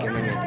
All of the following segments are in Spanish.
¿Qué me metí?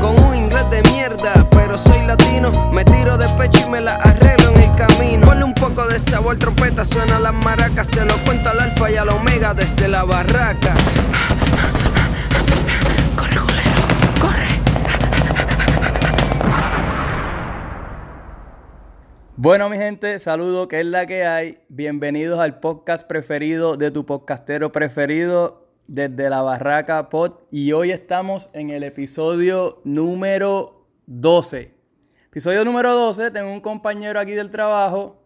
con un inglés de mierda, pero soy latino, me tiro de pecho y me la arreglo en el camino. Ponle un poco de sabor, trompeta, suena las maracas, se lo cuento al alfa y al omega desde la barraca. Corre, culero, corre. Bueno, mi gente, saludo, que es la que hay. Bienvenidos al podcast preferido de tu podcastero preferido desde la Barraca Pod. Y hoy estamos en el episodio número 12. Episodio número 12, tengo un compañero aquí del trabajo,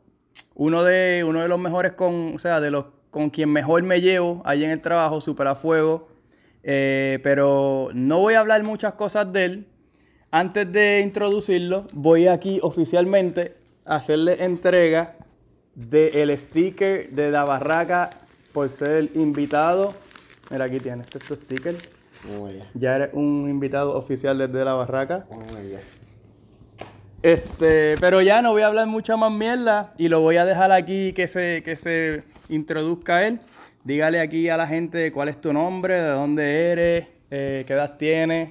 uno de, uno de los mejores con, o sea, de los con quien mejor me llevo ahí en el trabajo, super a fuego. Eh, pero no voy a hablar muchas cosas de él. Antes de introducirlo, voy aquí oficialmente a hacerle entrega del sticker de la barraca por ser invitado. Mira, aquí tienes este es tu sticker. Ya eres un invitado oficial desde la barraca. vamos allá. Este, pero ya no voy a hablar mucha más mierda y lo voy a dejar aquí que se, que se introduzca él. Dígale aquí a la gente cuál es tu nombre, de dónde eres, eh, qué edad tienes.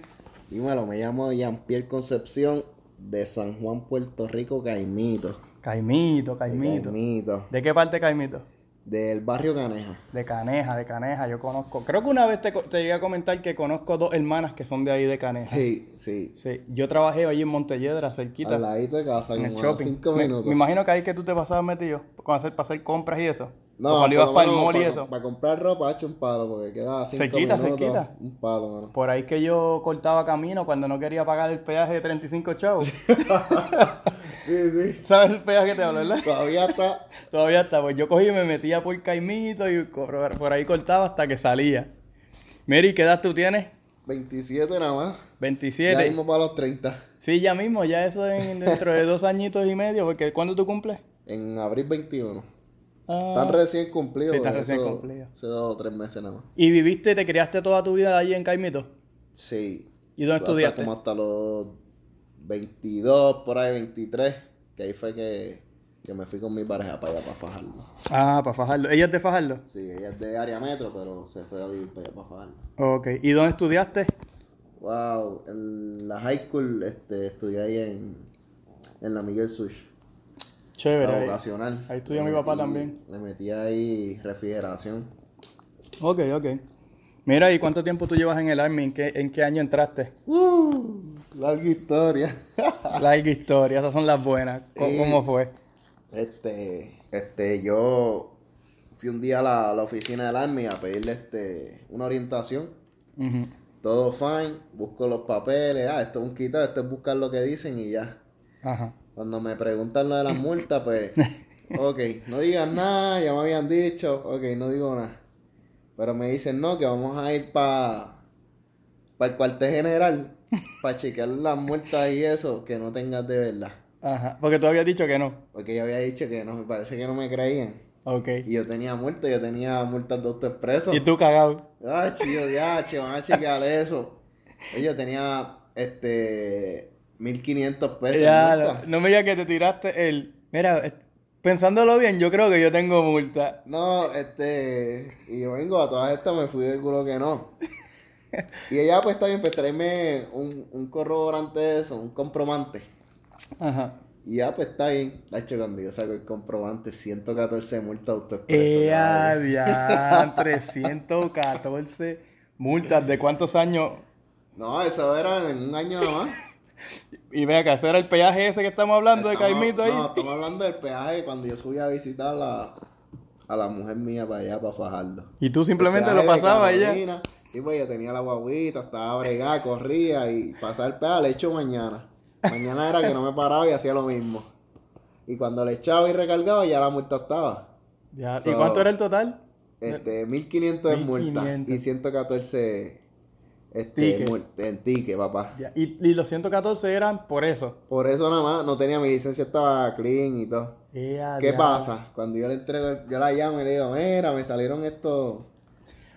Dímelo, me llamo Jean-Pierre Concepción de San Juan, Puerto Rico, Caimito. Caimito, Caimito. Caimito. ¿De qué parte Caimito? Del barrio Caneja. De Caneja, de Caneja, yo conozco. Creo que una vez te, te llegué a comentar que conozco dos hermanas que son de ahí de Caneja. Sí, sí. Sí, yo trabajé allí en Montelledra, cerquita. Al ladito de casa, en el shopping. cinco minutos. me imagino que ahí que tú te pasabas metido para hacer, para hacer compras y eso. No, cuando ibas para el mall y eso. Para comprar ropa, hecho un palo, porque queda cinco Cerquita, minutos. cerquita. Un palo, mano. Por ahí que yo cortaba camino cuando no quería pagar el peaje de 35 chavos. Sí, sí. ¿Sabes el peaje que te hablo, verdad? Todavía está. Todavía está, pues yo cogí y me metía por Caimito y por, ahí cortaba hasta que salía. Mary, ¿qué edad tú tienes? 27 nada más. Ya 27. mismo para los 30. Sí, ya mismo, ya eso en, dentro de dos añitos y medio, porque ¿cuándo tú cumples? En abril 21. Ah, Están recién cumplidos. Sí, porque recién eso- cumplidos. Hace dos tres meses nada más. ¿Y viviste, te criaste toda tu vida allí en Caimito? Sí. ¿Y dónde estudiaste? Como hasta los 22, por ahí 23, que ahí fue que, que me fui con mi pareja para allá, para Fajardo. Ah, para Fajardo. ¿Ella es de Fajardo? Sí, ella es de área metro, pero se fue a vivir para allá, para Fajardo. Ok. ¿Y dónde estudiaste? Wow, en la high school este, estudié ahí en, en la Miguel Sush, Chévere. la ahí. vocacional. ahí estudió mi papá también. Le metí ahí refrigeración. Ok, ok. Mira, ¿y cuánto tiempo tú llevas en el Army? ¿En qué, en qué año entraste? Uh, larga historia. Larga historia, esas son las buenas. ¿Cómo, fue? Este, este, yo fui un día a la, la oficina del Army a pedirle este, una orientación. Todo fine, busco los papeles, ah, esto es un quitado, esto es buscar lo que dicen y ya. Ajá. Cuando me preguntan lo de las multas, pues, ok, no digan nada, ya me habían dicho, ok, no digo nada. Pero me dicen, no, que vamos a ir para el cuartel general, para chequear las multas y eso, que no tengas de verdad. Ajá. Porque tú habías dicho que no. Porque yo había dicho que no, me parece que no me creían. Ok. Y yo tenía multas, yo tenía multas de autoexpreso. ¿Y tú cagado? Ay, chido, ya, che, van a chequear eso. Oye, Yo tenía, este, 1500 pesos. Ya, no, no me digas que te tiraste el... Mira, pensándolo bien, yo creo que yo tengo multa. No, este, y yo vengo a todas estas, me fui del culo que no. Y ella, pues está bien, pues tráeme un, un corroborante de eso, un comprobante. Ajá. Y ya, pues está bien. La hecho cuando yo saco el comprobante, 114 multas autoexpreso. Ea, cabrón. ya, 314 multas. ¿De cuántos años? No, eso era en un año nada más. Y vea que ese era el peaje ese que estamos hablando de Caimito ahí. No, estamos hablando del peaje cuando yo subí a visitar a la, a la mujer mía para allá, para Fajardo. Y tú simplemente lo pasabas. Carolina, Y pues yo tenía la guaguita, estaba bregada, corría y pasaba el peaje le echo mañana. Mañana era que no me paraba y hacía lo mismo. Y cuando le echaba y recargaba ya la multa estaba. Ya, ¿Y cuánto era el total? Este, 1500 en multa 1500. y 114 este, en ticket, papá. Ya, Y, y los 114 eran por eso. Por eso nada más no tenía mi licencia, estaba clean y todo. Ea, ¿Qué pasa? Cuando yo le entrego, yo la llamo y le digo, mira, me salieron estos,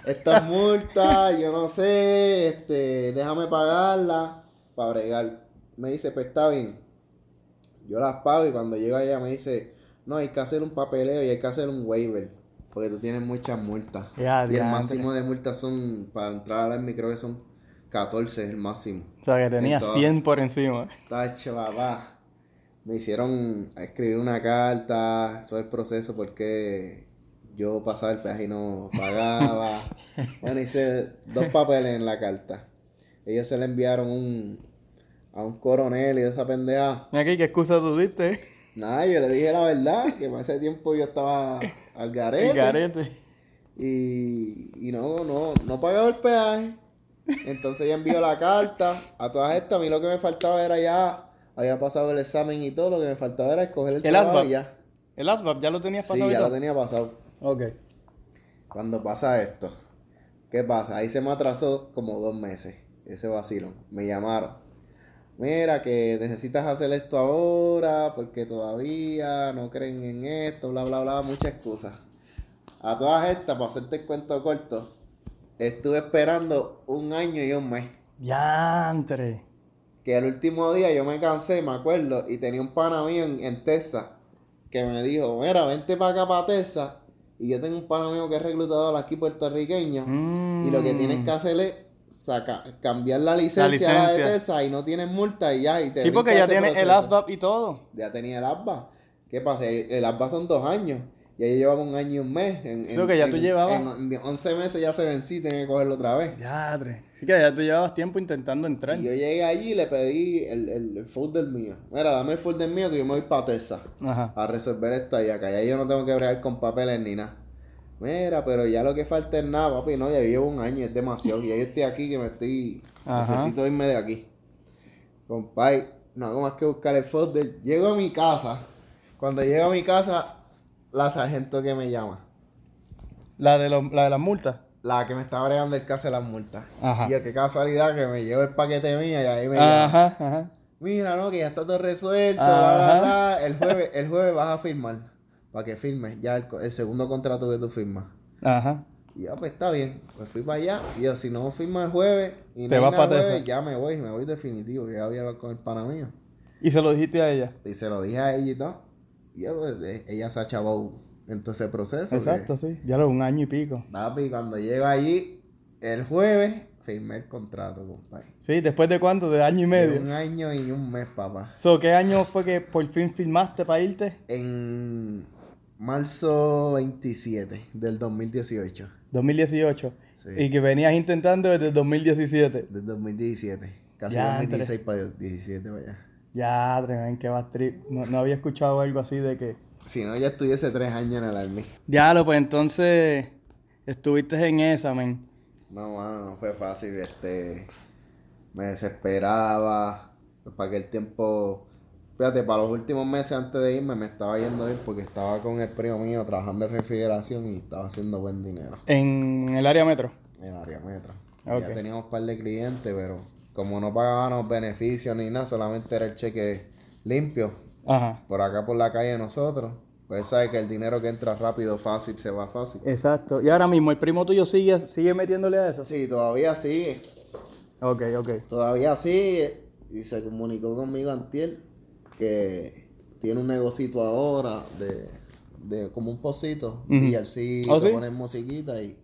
estas multas, yo no sé, este, déjame pagarlas para bregar. Me dice, pues está bien. Yo las pago y cuando llego allá me dice, no, hay que hacer un papeleo y hay que hacer un waiver. Porque tú tienes muchas multas. Ya, y el máximo de multas son, para entrar a la Army creo que son 14 es el máximo. O sea, que tenía Entonces- 100 por encima. Tacho, papá. Me hicieron escribir una carta, todo el proceso porque yo pasaba el peaje y no pagaba. bueno, hice dos papeles en la carta. Ellos se le enviaron un, a un coronel y esa pendeja. Mira aquí, ¿qué excusa tú diste? Nada, yo le dije la verdad, que para ese tiempo yo estaba al garete. El garete. Y, y no, no, no pagaba el peaje. Entonces ella envió la carta. A todas estas, a mí lo que me faltaba era ya, había pasado el examen y todo, lo que me faltaba era escoger el, El trabajo ASVAB. y ya. El ASVAB, ¿ya lo tenías Sí, pasado y ya lo tenía pasado. Ok. Cuando pasa esto, ¿qué pasa? Ahí se me atrasó como dos meses, ese vacilón. Me llamaron. Mira, que necesitas hacer esto ahora porque todavía no creen en esto, bla, bla, bla, muchas excusas. A todas estas, para hacerte el cuento corto, estuve esperando un año y un mes. Yantre. Que el último día yo me cansé, me acuerdo, y tenía un pana mío en, en Texas que me dijo, mira, vente para acá, para Texas. Y yo tengo un pana mío que es reclutador aquí puertorriqueño. Y lo que tienes que hacer es saca, cambiar la licencia, a la de. Texas y no tienes multa y ya. Y te Sí, porque ya ese tiene el. ASVAB y todo. Ya tenía el ASBA. ¿Qué pasa? El ASBA son dos años. Y ahí llevaba un año y un mes. En, Sí, que ya tú llevabas. En, en 11 meses ya se vencí, tenía que cogerlo otra vez. Yadre. Sí que ya tú llevabas tiempo intentando entrar. Y yo llegué allí y le pedí el, el, folder mío. Mira, dame el folder mío que yo me voy para Texas Ajá. a resolver esto y acá. Ya yo no tengo que bregar con papeles ni nada. Mira, pero ya lo que falta es nada, papi. No, ya yo llevo un año, es demasiado. Y ya yo estoy aquí que me estoy... Ajá. Necesito irme de aquí. Compay, no hago más que buscar el folder. Llego a mi casa. Cuando llego a mi casa, la sargento que me llama. La de, los- la de las multas. La que me está bregando el caso de las multas. Ajá. Y yo, qué casualidad que me llevo el paquete mío y ahí me. Ajá, ajá. Mira, no, que ya está todo resuelto, Ajá. bla, bla, bla. El jueves, el jueves vas a firmar. Para que firmes ya el, segundo contrato que tú firmas. Ajá. Y ya, pues está bien. Pues fui para allá. Y yo, si no firmo el jueves y no Te hay vas nada pa' el jueves, ya me voy, me voy definitivo. Que ya voy a hablar con el pana mío. Y se lo dijiste a ella. Y se lo dije a ella y todo. Y yo, pues, ella se ha chavado en todo ese proceso. que- Exacto, sí. Ya lo un año y pico. Papi, cuando llego allí, el jueves, firmé el contrato, compadre. Sí, después de cuánto? De año y De medio. un año y un mes, papá. So, ¿Qué año fue que por fin firmaste para irte? En marzo 27 del 2018. 2018. Sí. Y que venías intentando desde el 2017. Del 2017. Casi Ya, 2016 para el 17 para allá. Ya, tremendo, que vas trip. No, no había escuchado algo así de que. Si no, ya estuviese tres años en el Army. Ya, lo, pues entonces estuviste en esa, men. No, mano, no fue fácil. Este, me desesperaba. Para aquel tiempo, fíjate, para los últimos meses antes de irme me estaba yendo bien porque estaba con el primo mío trabajando en refrigeración y estaba haciendo buen dinero En el área metro. en área metro. Ya teníamos un par de clientes, pero como no pagábamos beneficios ni nada, solamente era el cheque limpio Ajá. por acá por la calle de nosotros. Pues sabes que el dinero que entra rápido, fácil, se va fácil. Exacto. Y ahora mismo, ¿el primo tuyo sigue, sigue metiéndole a eso? Sí, todavía sigue. Ok, ok. Todavía sigue. Y se comunicó conmigo antier que tiene un negocito ahora de, de como un pocito. Y él sí ¿Oh, sí? poner musiquita y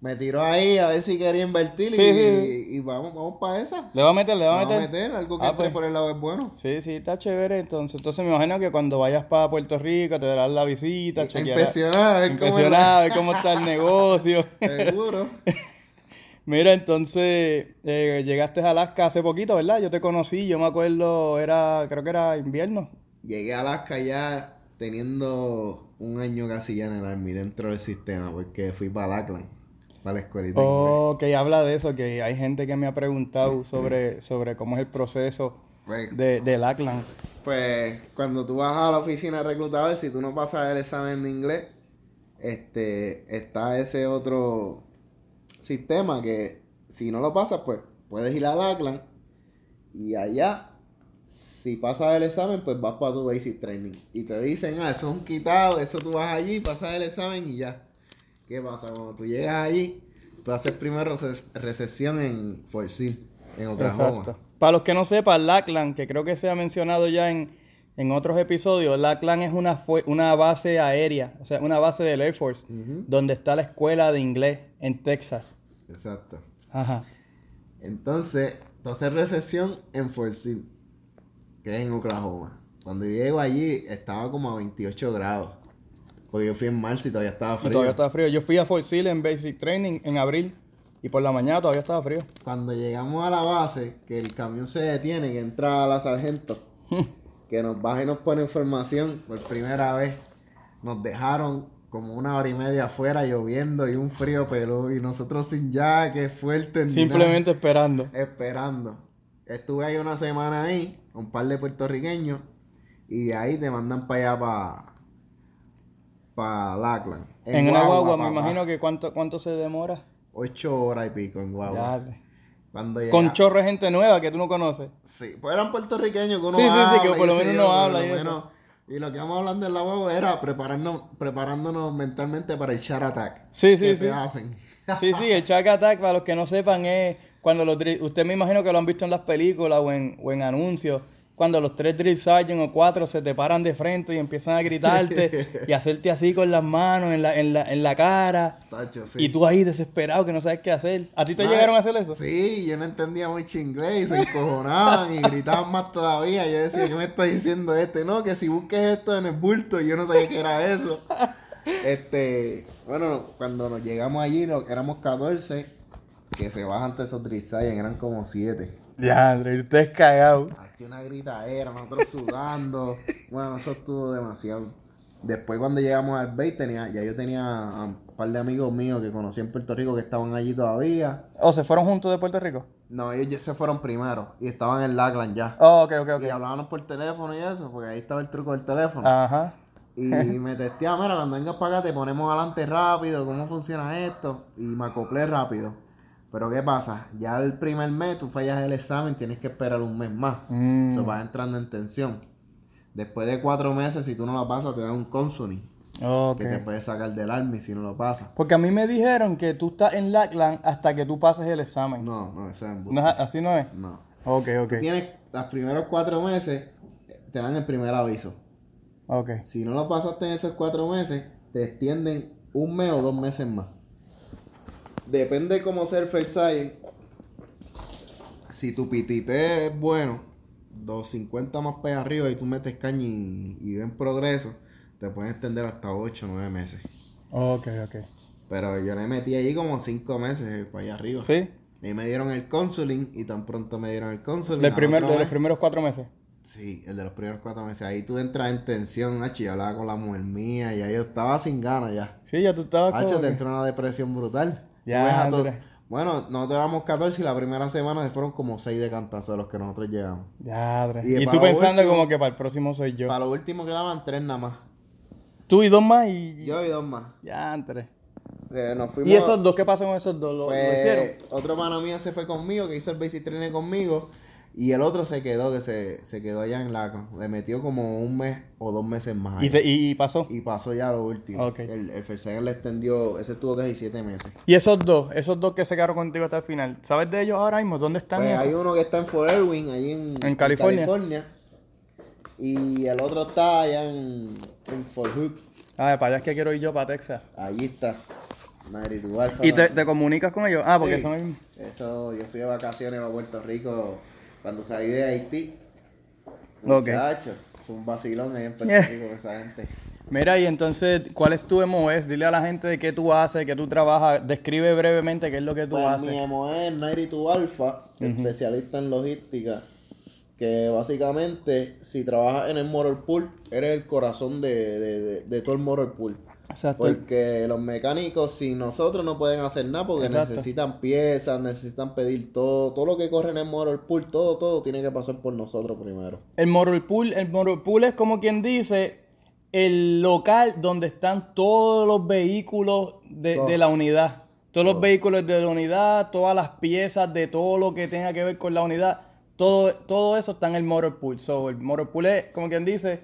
me tiró ahí a ver si quería invertir y, Sí, sí. y vamos, vamos para esa. ¿Le va a meter? ¿Le va a Vamos a meter? meter algo que Ah, pues. por el lado es bueno. Sí, sí, está chévere. Entonces, entonces me imagino que cuando vayas para Puerto Rico te darás la visita, Impresionado, a ver cómo la- a ver cómo está el negocio. Seguro. Mira, entonces eh, llegaste a Alaska hace poquito, ¿verdad? Yo te conocí, yo me acuerdo, era, creo que era invierno. Llegué a Alaska ya teniendo un año casi ya en el Army dentro del sistema porque fui para Lackland, para la escuelita. Ok, habla de eso, que hay gente que me ha preguntado sobre, sobre cómo es el proceso de, del Ackland. Pues cuando tú vas a la oficina de reclutador, si tú no pasas el examen de inglés, este, está ese otro sistema que si no lo pasas, pues puedes ir a Lackland y allá, si pasas el examen, pues vas para tu basic training. Y te dicen, ah, eso es un quitado, eso tú vas allí, pasas el examen y ya. ¿Qué pasa? Cuando tú llegas allí, tú haces primero reces- recesión en Fort Sill, en Oklahoma. Exacto. Para los que no sepan, Lackland, que creo que se ha mencionado ya en, en otros episodios, Lackland es una, una base aérea, o sea, una base del Air Force, donde está la escuela de inglés en Texas. Exacto. Ajá. Entonces, tú haces recesión en Fort Sill, que es en Oklahoma. Cuando llego allí, estaba como a 28 grados. Porque yo fui en marzo y todavía estaba Y frío. todavía estaba frío. Yo fui a Fort Sill en Basic Training en abril y por la mañana todavía estaba frío. Cuando llegamos a la base, que el camión se detiene, que entra la sargento, que nos baja y nos pone información por primera vez, nos dejaron como una hora y media afuera lloviendo y un frío peludo y nosotros sin jaque, fuerte, Simplemente esperando. esperando. Estuve ahí una semana ahí, con un par de puertorriqueños, y de ahí te mandan para allá, para para Lackland. En, una guagua, me imagino que cuánto, cuánto se demora. Ocho horas y pico en guagua. Ya. Cuando Con llegamos- chorro de gente nueva que tú no conoces. Sí, pues eran puertorriqueños que uno Sí, sí, sí, habla que por lo menos uno habla y eso. menos- Y lo que vamos hablando en la huevo era prepararnos, preparándonos mentalmente para el shot attack. Sí, sí, que sí. te hacen. Sí, sí, el Shark Attack, para los que no sepan, es cuando los Usted me imagino que lo han visto en las películas o en, o en anuncios. Cuando los tres drill sergeant o cuatro se te paran de frente y empiezan a gritarte y hacerte así con las manos en la, en la, en la cara. Tacho, sí. Y tú ahí desesperado que no sabes qué hacer. ¿A ti te Ay, llegaron a hacer eso? Sí, yo no entendía mucho inglés y se encojonaban y gritaban más todavía. Yo decía, ¿qué me está diciendo este? No, que si busques esto en el bulto, yo no sabía qué era eso. Este, bueno, cuando nos llegamos allí, éramos 14, que se bajan de esos drill sergeant, eran como 7. Ya, André, ustedes cagados. Aquí una gritadera, nosotros sudando. bueno, eso estuvo demasiado. Después cuando llegamos al Bay, tenía, ya yo tenía a un par de amigos míos que conocí en Puerto Rico que estaban allí todavía. ¿O se fueron juntos de Puerto Rico? No, ellos se fueron primero y estaban en Lackland ya. Oh, ok, ok, ok. Y hablábamos por teléfono y eso, porque ahí estaba el truco del teléfono. Ajá. Y me testeaba, mira, cuando vengas para acá te ponemos adelante rápido, cómo funciona esto. Y me acoplé rápido. Pero ¿qué pasa? Ya el primer mes tú fallas el examen, tienes que esperar un mes más. Mm. Eso vas entrando en tensión. Después de cuatro meses, si tú no lo pasas, te dan un consuling. Ok. Que te puedes sacar del army si no lo pasas. Porque a mí me dijeron que tú estás en Lackland hasta que tú pases el examen. No, no, eso es. No ¿Así no es? No. Ok, ok. Tienes los primeros cuatro meses, te dan el primer aviso. Ok. Si no lo pasaste en esos cuatro meses, te extienden un mes o dos meses más. Depende cómo sea el first science. Si tu pitite es bueno, 250 más para arriba y tú metes caña y, y ven progreso, te pueden extender hasta 8 o 9 meses. Ok, ok. Pero yo le metí allí como 5 meses para allá arriba. ¿Sí? Y me dieron el consuling y tan pronto me dieron el primer, otro de los primeros cuatro meses. Sí, el de los primeros cuatro meses. Ahí tú entras en tensión, Hachi. Yo hablaba con la mujer mía y ahí yo estaba sin ganas ya. Sí, ya tú estabas como te que- entró una depresión brutal. Tú Ya, ves a. Bueno, nosotros éramos 14 y la primera semana se fueron como 6 de cantazo de los que nosotros llegamos. Ya, Andrés. Y Y, tú lo pensando último- como que para el próximo soy yo. Para lo último quedaban 3 nada más. Tú y dos más y... Yo y dos más. Ya, Andrés. Se- nos fuimos. ¿Y esos dos? ¿Qué pasó con esos dos? ¿Lo, lo Pues, hicieron? otro pana mío se fue conmigo, que hizo el basic training conmigo. Y el otro se quedó, que se, se quedó allá en la... Le metió como un mes o dos meses más. ¿Y, te- y- pasó? Y pasó ya lo último. Ok. El, el Fersagen le extendió, ese estuvo 17 meses. ¿Y esos dos? Esos dos que se quedaron contigo hasta el final. ¿Sabes de ellos ahora mismo? ¿Dónde están? Pues hay uno que está en Fort Irwin, ahí en, En California. California. Y el otro está allá en, en Fort Hood. Ah, para allá es que quiero ir yo, para Texas. Allí está. Alfa. ¿Y te, te comunicas con ellos? Ah, porque Sí. son... Eso, yo fui de vacaciones a Puerto Rico cuando salí de Haití. Muchacho, es un vacilón ahí en Puerto. Rico con esa gente. Mira, y entonces, ¿cuál es tu MOS? Dile a la gente de qué tú haces, qué tú trabajas. Describe brevemente qué es lo que tú Pues haces. mi MO es 92 Alpha, especialista en logística. Que básicamente, si trabajas en el motor pool, eres el corazón de, de, de, de todo el motor pool. Exacto. Porque los mecánicos, sin nosotros, no pueden hacer nada porque Exacto. necesitan piezas, necesitan pedir todo. Todo lo que corre en el motor pool, todo, todo tiene que pasar por nosotros primero. El motor pool, el motor pool es como quien dice el local donde están todos los vehículos de, de la unidad. Todos los vehículos de la unidad, todas las piezas de todo lo que tenga que ver con la unidad. Todo, todo eso está en el motor pool. So, el motor pool es, como quien dice,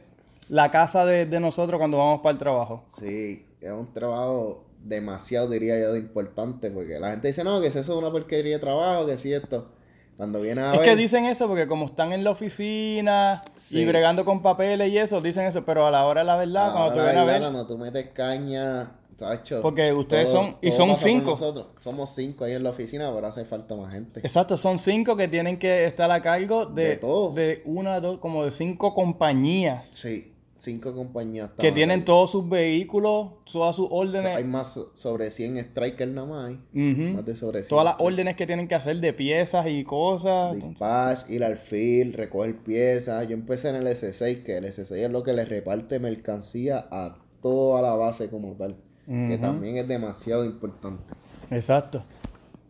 la casa de, de nosotros cuando vamos para el trabajo. Sí, es un trabajo demasiado, diría yo, de importante, porque la gente dice, no, que eso es una porquería de trabajo, que sí esto. Cuando viene a Es ver... que dicen eso porque como están en la oficina Sí. y bregando con papeles y eso, dicen eso, pero a la hora de la verdad, cuando tú vienes a ver, Cuando tú metes caña, tacho, Porque ustedes todo- son- y son cinco. nosotros. Somos cinco ahí en la oficina, pero hace falta más gente. exacto, son cinco que tienen que estar a cargo de, De todo. de una, dos, como de cinco compañías Sí, cinco compañías. que tienen ahí. todos sus vehículos, todas sus Hay órdenes, más so- sobre 100 strikers nada más. Más de sobre 100. todas las órdenes que tienen que hacer de piezas y cosas. Dispatch, ir al field, recoger piezas. Yo empecé en el S6, que el S6 es lo que le reparte mercancía a toda la base como tal. Que también es demasiado importante. Exacto.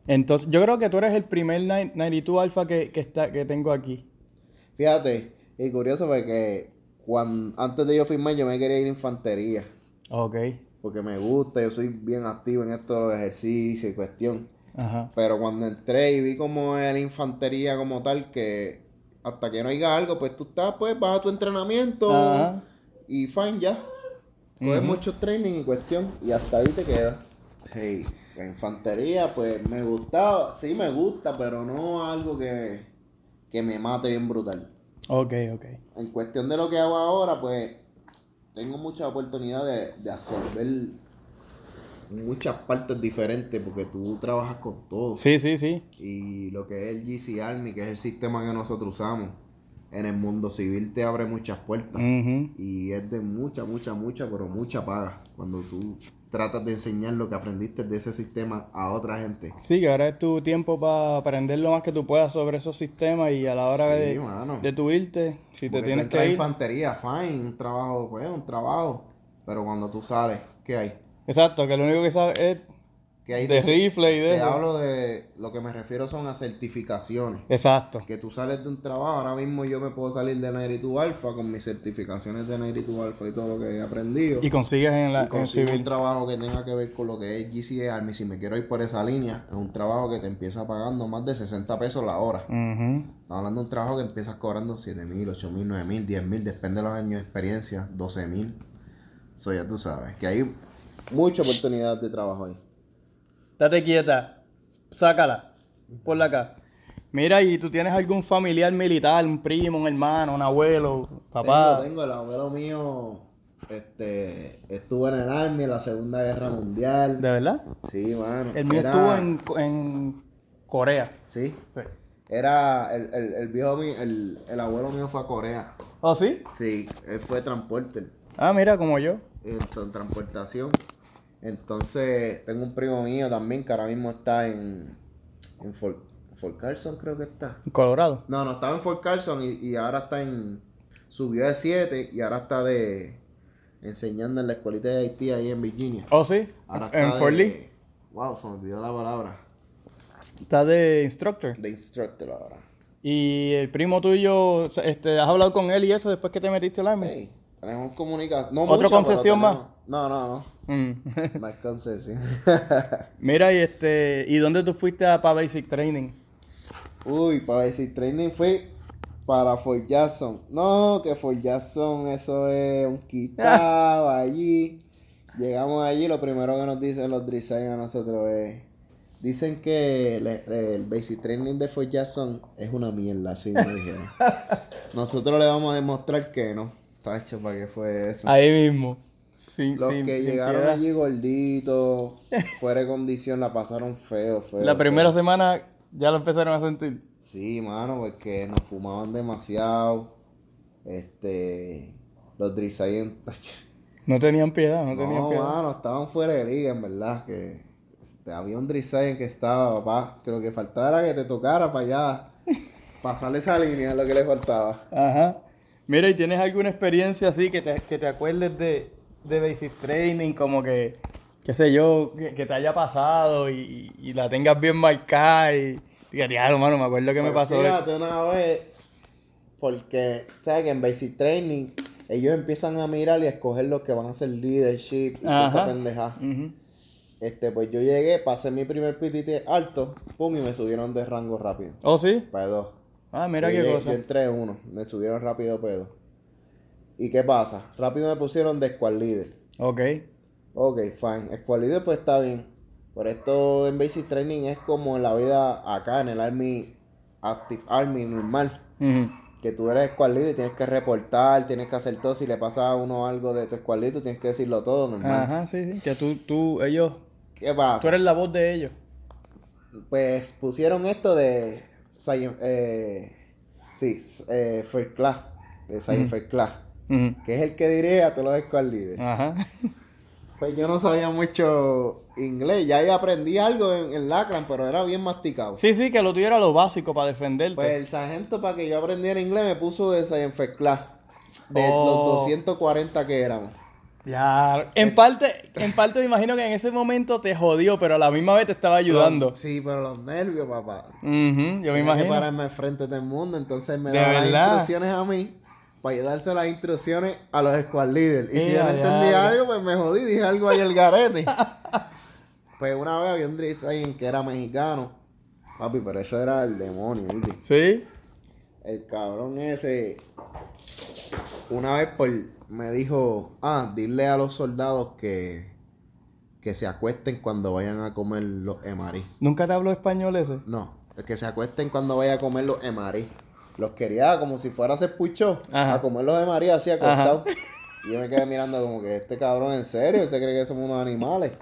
Entonces, yo creo que tú eres el primer 9- 92 Alpha que, que, está, que tengo aquí. Fíjate, y curioso porque cuando, antes de yo firmar yo me quería ir a infantería. Ok. Porque me gusta, yo soy bien activo en esto de los ejercicios y cuestión. Ajá. Pero cuando entré y vi como es la infantería como tal, que hasta que no haya algo, pues tú estás, pues vas a tu entrenamiento Ajá. y fine ya. Coges mucho training y cuestión y hasta ahí te quedas. Hey, la infantería, pues me gustaba, sí me gusta, pero no algo que, que me mate bien brutal. Ok, ok. En cuestión de lo que hago ahora, pues tengo mucha oportunidad de, de absorber muchas partes diferentes porque tú trabajas con todo. Sí, sí, sí. Y lo que es el GC Army, que es el sistema que nosotros usamos en el mundo civil, te abre muchas puertas. Y es de mucha, mucha, mucha, pero mucha paga. Cuando tú tratas de enseñar lo que aprendiste de ese sistema a otra gente. Sí, que ahora es tu tiempo para aprender lo más que tú puedas sobre esos sistemas y a la hora Sí, de, mano. de tu irte, si te Porque tienes que ir. infantería, fine, un trabajo, pues, un trabajo. Pero cuando tú sales, ¿qué hay? Exacto, que lo único que sabes es ¿Qué hay de rifle y de Te eso. hablo de, lo que me refiero son a certificaciones. Exacto. Que tú sales de un trabajo, ahora mismo yo me puedo salir de 92 Alpha con mis certificaciones de 92 Alpha y todo lo que he aprendido. Y consigues en la Y en un trabajo que tenga que ver con lo que es GCA Army. Si me quiero ir por esa línea, es un trabajo que te empieza pagando más de 60 pesos la hora. Ujú. Estamos hablando de un trabajo que empiezas cobrando 7 mil, 8 mil, 9 mil, 10 mil, depende de los años de experiencia, 12 mil. Eso ya tú sabes, que hay mucha oportunidad de trabajo ahí. Date quieta. Sácala. Ponla acá. Mira, ¿y tú tienes algún familiar militar, un primo, un hermano, un abuelo, papá? Tengo, tengo, el abuelo mío este, estuvo en el Army en la Segunda Guerra Mundial. ¿De verdad? Sí, mano. El mío Era- estuvo en, en Corea. Sí, Sí. era el, el, el viejo mío, el, el abuelo mío fue a Corea. ¿Oh, sí? Sí, él fue transporter. Ah, mira, como yo. en, en transportación. Entonces, tengo un primo mío también que ahora mismo está en, en Fort, Fort Carson, creo que está. En Colorado. No, no, estaba en Fort Carson y, y ahora está en. Subió de 7 y ahora está de. enseñando en la escuelita de Haití ahí en Virginia. ¿Oh, sí? Ahora en Fort Lee. Wow, se me olvidó la palabra. Está de instructor. De instructor ahora. Y el primo tuyo, este, ¿has hablado con él y eso después que te metiste al army? Hey, tenemos comunicación. No ¿Otra mucha, concesión más? No, no, no. Mm. No hay concesión. Mira, y este, ¿y dónde tú fuiste a, para Basic Training? Uy, para Basic Training fui para Fort Jackson. No, que Fort Jackson, eso es un quitado allí. Llegamos allí, lo primero que nos dicen los Drizzay a nosotros es... Dicen que el Basic Training de Fort Jackson es una mierda, así me dijeron. Nosotros le vamos a demostrar que no. Tacho, ¿para qué fue eso? Ahí mismo. Sin, Los sin- que sin llegaron piedad. allí gorditos, fuera de condición, la pasaron feo, feo. La feo. primera semana ya lo empezaron a sentir. Sí, mano, porque nos fumaban demasiado. Este. Los Drizzay No tenían piedad, no, No, tenían piedad. mano, estaban fuera de liga, en verdad. Que este, había un Drizzay que estaba, papá. Creo que faltara que te tocara para allá. Pasarle esa línea lo que le faltaba. Ajá. Mira, ¿y tienes alguna experiencia así que te, que te acuerdes de, de Basic Training? Como que, qué sé yo, que, que te haya pasado y, y la tengas bien marcada y digas, diablo, mano, me acuerdo que me Pues pasó. esto". Fíjate una vez, porque, ¿sabes que en Basic Training ellos empiezan a mirar y a escoger los que van a hacer leadership y esta Ajá. pendeja. Ujú. Este, pues yo llegué, pasé mi primer PTT alto, pum, y me subieron de rango rápido. ¿Oh, sí? Para dos. Ah, mira qué cosa. Yo entré en uno, me subieron rápido pedo. ¿Y qué pasa? Rápido me pusieron de squad leader. Ok. Ok, fine. Squad leader pues está bien. Por esto en basic training es como en la vida acá en el Army, Active Army normal. Que tú eres squad leader y tienes que reportar, tienes que hacer todo. Si le pasa a uno algo de tu squad leader, tú tienes que decirlo todo normal. Ajá, sí, sí. Que tú, tú, ellos, ¿Qué pasa? tú eres la voz de ellos. Pues pusieron esto de Science, eh, sí, eh, First Class, de Science First Class, que es el que diré a todos los squad leaders. Ajá. Pues yo no sabía mucho inglés, ya ahí aprendí algo en, en Lachlan, pero era bien masticado. Sí, sí, que lo tuviera lo básico para defenderte. Pues el sargento para que yo aprendiera inglés me puso de Science First Class, de Oh. los 240 que éramos. Ya, en parte, en parte me imagino que en ese momento te jodió, pero a la misma vez te estaba ayudando. Sí, pero los nervios, papá. Ujú, yo me Tenía que imagino. pararme frente de todo el mundo, entonces me ¿De daba las instrucciones a mí para ayudarse las instrucciones a los squad leaders. Y si Eh, yo no entendía algo, pues me jodí, dije algo ahí el garete. pues una vez había un Drizain que era mexicano. Papi, pero eso era el demonio, ¿viste? Sí. El cabrón ese, una vez por, me dijo, ah, dile a los soldados que, que se acuesten cuando vayan a comer los emarí. ¿Nunca te hablo español ese? No, que se acuesten cuando vaya a comer los emarí. Los quería como si fuera a hacer pucho, Ajá. a comer los emarí así acostados. Y yo me quedé mirando como que este cabrón en serio, se cree que somos unos animales.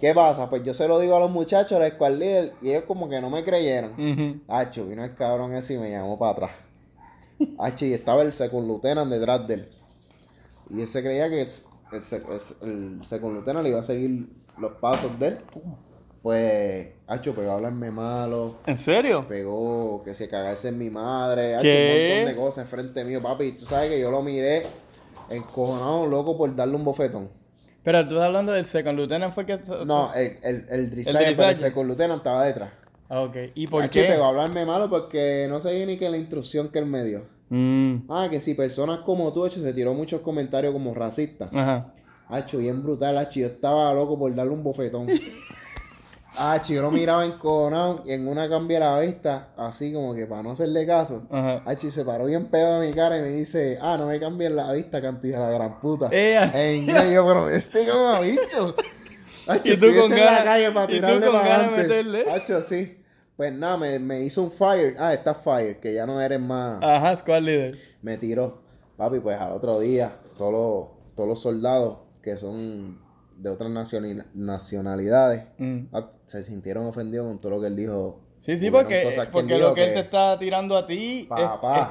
¿Qué pasa? Pues yo se lo digo a los muchachos, squad leader, y ellos como que no me creyeron. Hacho, vino el cabrón ese y me llamó para atrás. Hacho, y estaba el second lieutenant detrás de él. Y él se creía que el, el, el- el second lieutenant le iba a seguir los pasos de él. Pues, Hacho, pegó a hablarme malo. ¿En serio? Pegó que se cagase en mi madre. Hacho, un montón de cosas enfrente mío, papi. Y tú sabes que yo lo miré encojonado, loco, por darle un bofetón. Pero tú estás hablando del second lieutenant fue que... No, el, el, el Drizain. pero el second lieutenant estaba detrás. Ah, ok. ¿Y por Hacho, qué? pegó a hablarme malo porque no sabía ni que la instrucción que él me dio. Mm, Ah, que si personas como tú, hecho, se tiró muchos comentarios como racistas. Ajá. Hacho, bien brutal, hacho. Yo estaba loco por darle un bofetón. Hacho, yo lo miraba encojonado y en una cambié la vista, así como que para no hacerle caso. Ajá. Hacho, se paró bien pedo de mi cara y me dice, ah, no me cambies la vista, de la gran puta. Ea. En inglés, yo, pero este como bicho. Hacho, Y tú con en la ganas- calle para tirarle para adelante. Hacho, sí. Pues nada, me, me hizo un fire. Ah, está fire, que ya no eres más Ajá, squad leader. me tiró. Papi, pues al otro día, todos los, todos los soldados que son de otras nacionalidades Mm. ah, se sintieron ofendidos con todo lo que él dijo. Sí, sí, porque, porque lo que él te está tirando a ti es,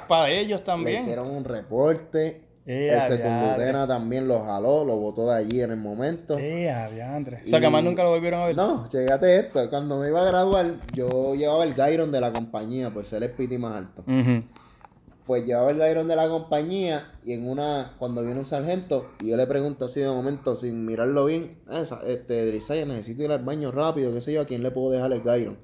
para ellos Le también. hicieron un reporte. Eh, el a secundutena también lo jaló, lo botó de allí en el momento. Adiantre. O sea, que más nunca lo volvieron a ver. No, llegate esto. Cuando me iba a graduar, yo llevaba el Gyron de la compañía, por ser el piti más alto. Pues llevaba el Gyron de la compañía y en una, cuando viene un sargento, y yo le pregunto así de momento, sin mirarlo bien, "Ah, este, Drisaya, necesito ir al baño rápido, qué sé yo, ¿a quién le puedo dejar el Gyron?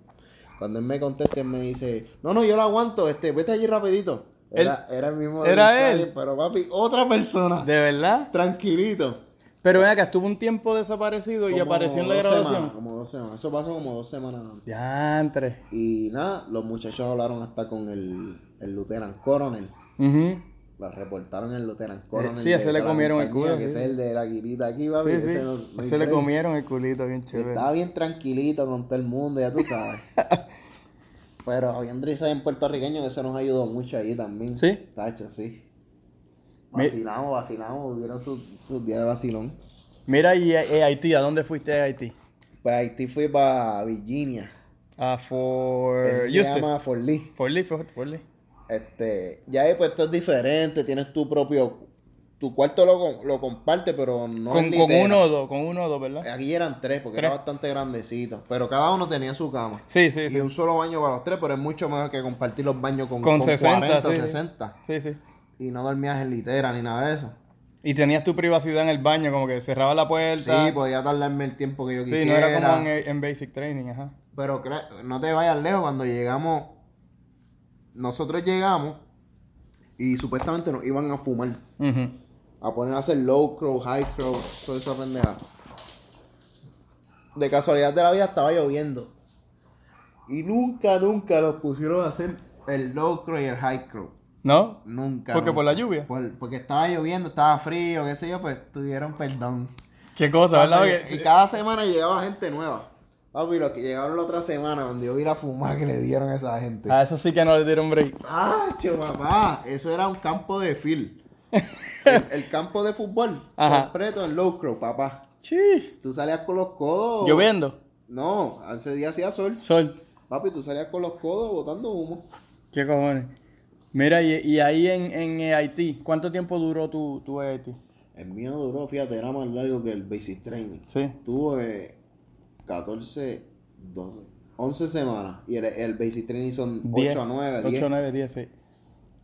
Cuando él me contesta, él me dice, no, no, yo lo aguanto, este, vete allí rapidito. Era, era el mismo ¿Era él? Pero papi, otra persona. ¿De verdad? Tranquilito. Pero ven acá, estuvo un tiempo desaparecido y apareció en la dos graduación. semanas, como dos semanas. Eso pasó como dos semanas antes. Diantre. Y nada, los muchachos hablaron hasta con el, el lieutenant coronel. Ujú. Lo reportaron el lieutenant coronel. Sí, ese le comieron el culo, Que sí. ese es el de la guirita aquí, papi. Sí, sí. ese no- no hay Ese le comieron el culito bien chévere. Estaba bien tranquilito con todo el mundo, ya tú sabes. Pero había un Driza en puertorriqueño que se nos ayudó mucho ahí también. ¿Sí? Tacho, sí. Vacilamos, vacilamos, hubieron sus, sus días de vacilón. Mira, y eh, Haití, ¿a dónde fuiste a Haití? Pues Haití fui para Virginia. A For Eso se llama Fort Lee. For Lee, for, for Lee. Este, ya ahí pues esto es diferente, tienes tu propio, tu cuarto lo, lo comparte, pero no con, con uno o dos, con uno o dos, ¿verdad? Aquí eran tres, porque Tres. era bastante grandecito, pero cada uno tenía su cama. Sí, sí, Y sí. un solo baño para los tres, pero es mucho mejor que compartir los baños con, Con con 60, 40 o sí, sí. 60. Sí, sí. Y no dormías en litera ni nada de eso. Y tenías tu privacidad en el baño, como que cerraba la Sí, puerta. podía tardarme el tiempo que yo Sí, quisiera. no era como en, en Basic Training, ajá. Pero no te vayas lejos, cuando llegamos, nosotros llegamos Y supuestamente nos iban a fumar. Ujú. A poner a hacer low crow, high crow, toda esa pendeja. De casualidad de la vida estaba lloviendo. Y nunca, nunca los pusieron a hacer el low crow y el high crow. ¿No? Nunca. ¿Porque por nunca. la lluvia? Por- porque estaba lloviendo, estaba frío, qué sé yo, pues tuvieron perdón. Qué cosa, ¿verdad? Porque- y cada semana llegaba gente nueva. Papi, los que llegaron la otra semana, cuando yo vi la fumada que le dieron a esa gente. A eso sí que no le dieron break. ¡Ah, papá! Eso era un campo de field. El, el campo de fútbol. Ajá. Completo en low crow, papá. Chis. Tú salías con los codos. Lloviendo. No, ese día hacía sol. Sol. Papi, tú salías con los codos botando humo. ¿Qué cojones? Mira, y, y ahí en, en eh, Haití, ¿cuánto tiempo duró tu, tu Haití? El mío duró, fíjate, era más largo que el basic training. Sí. Tuve 14, 12, 11 semanas. Y el, el basic training son 8 a 9, 10. 8 a 9, 10, sí.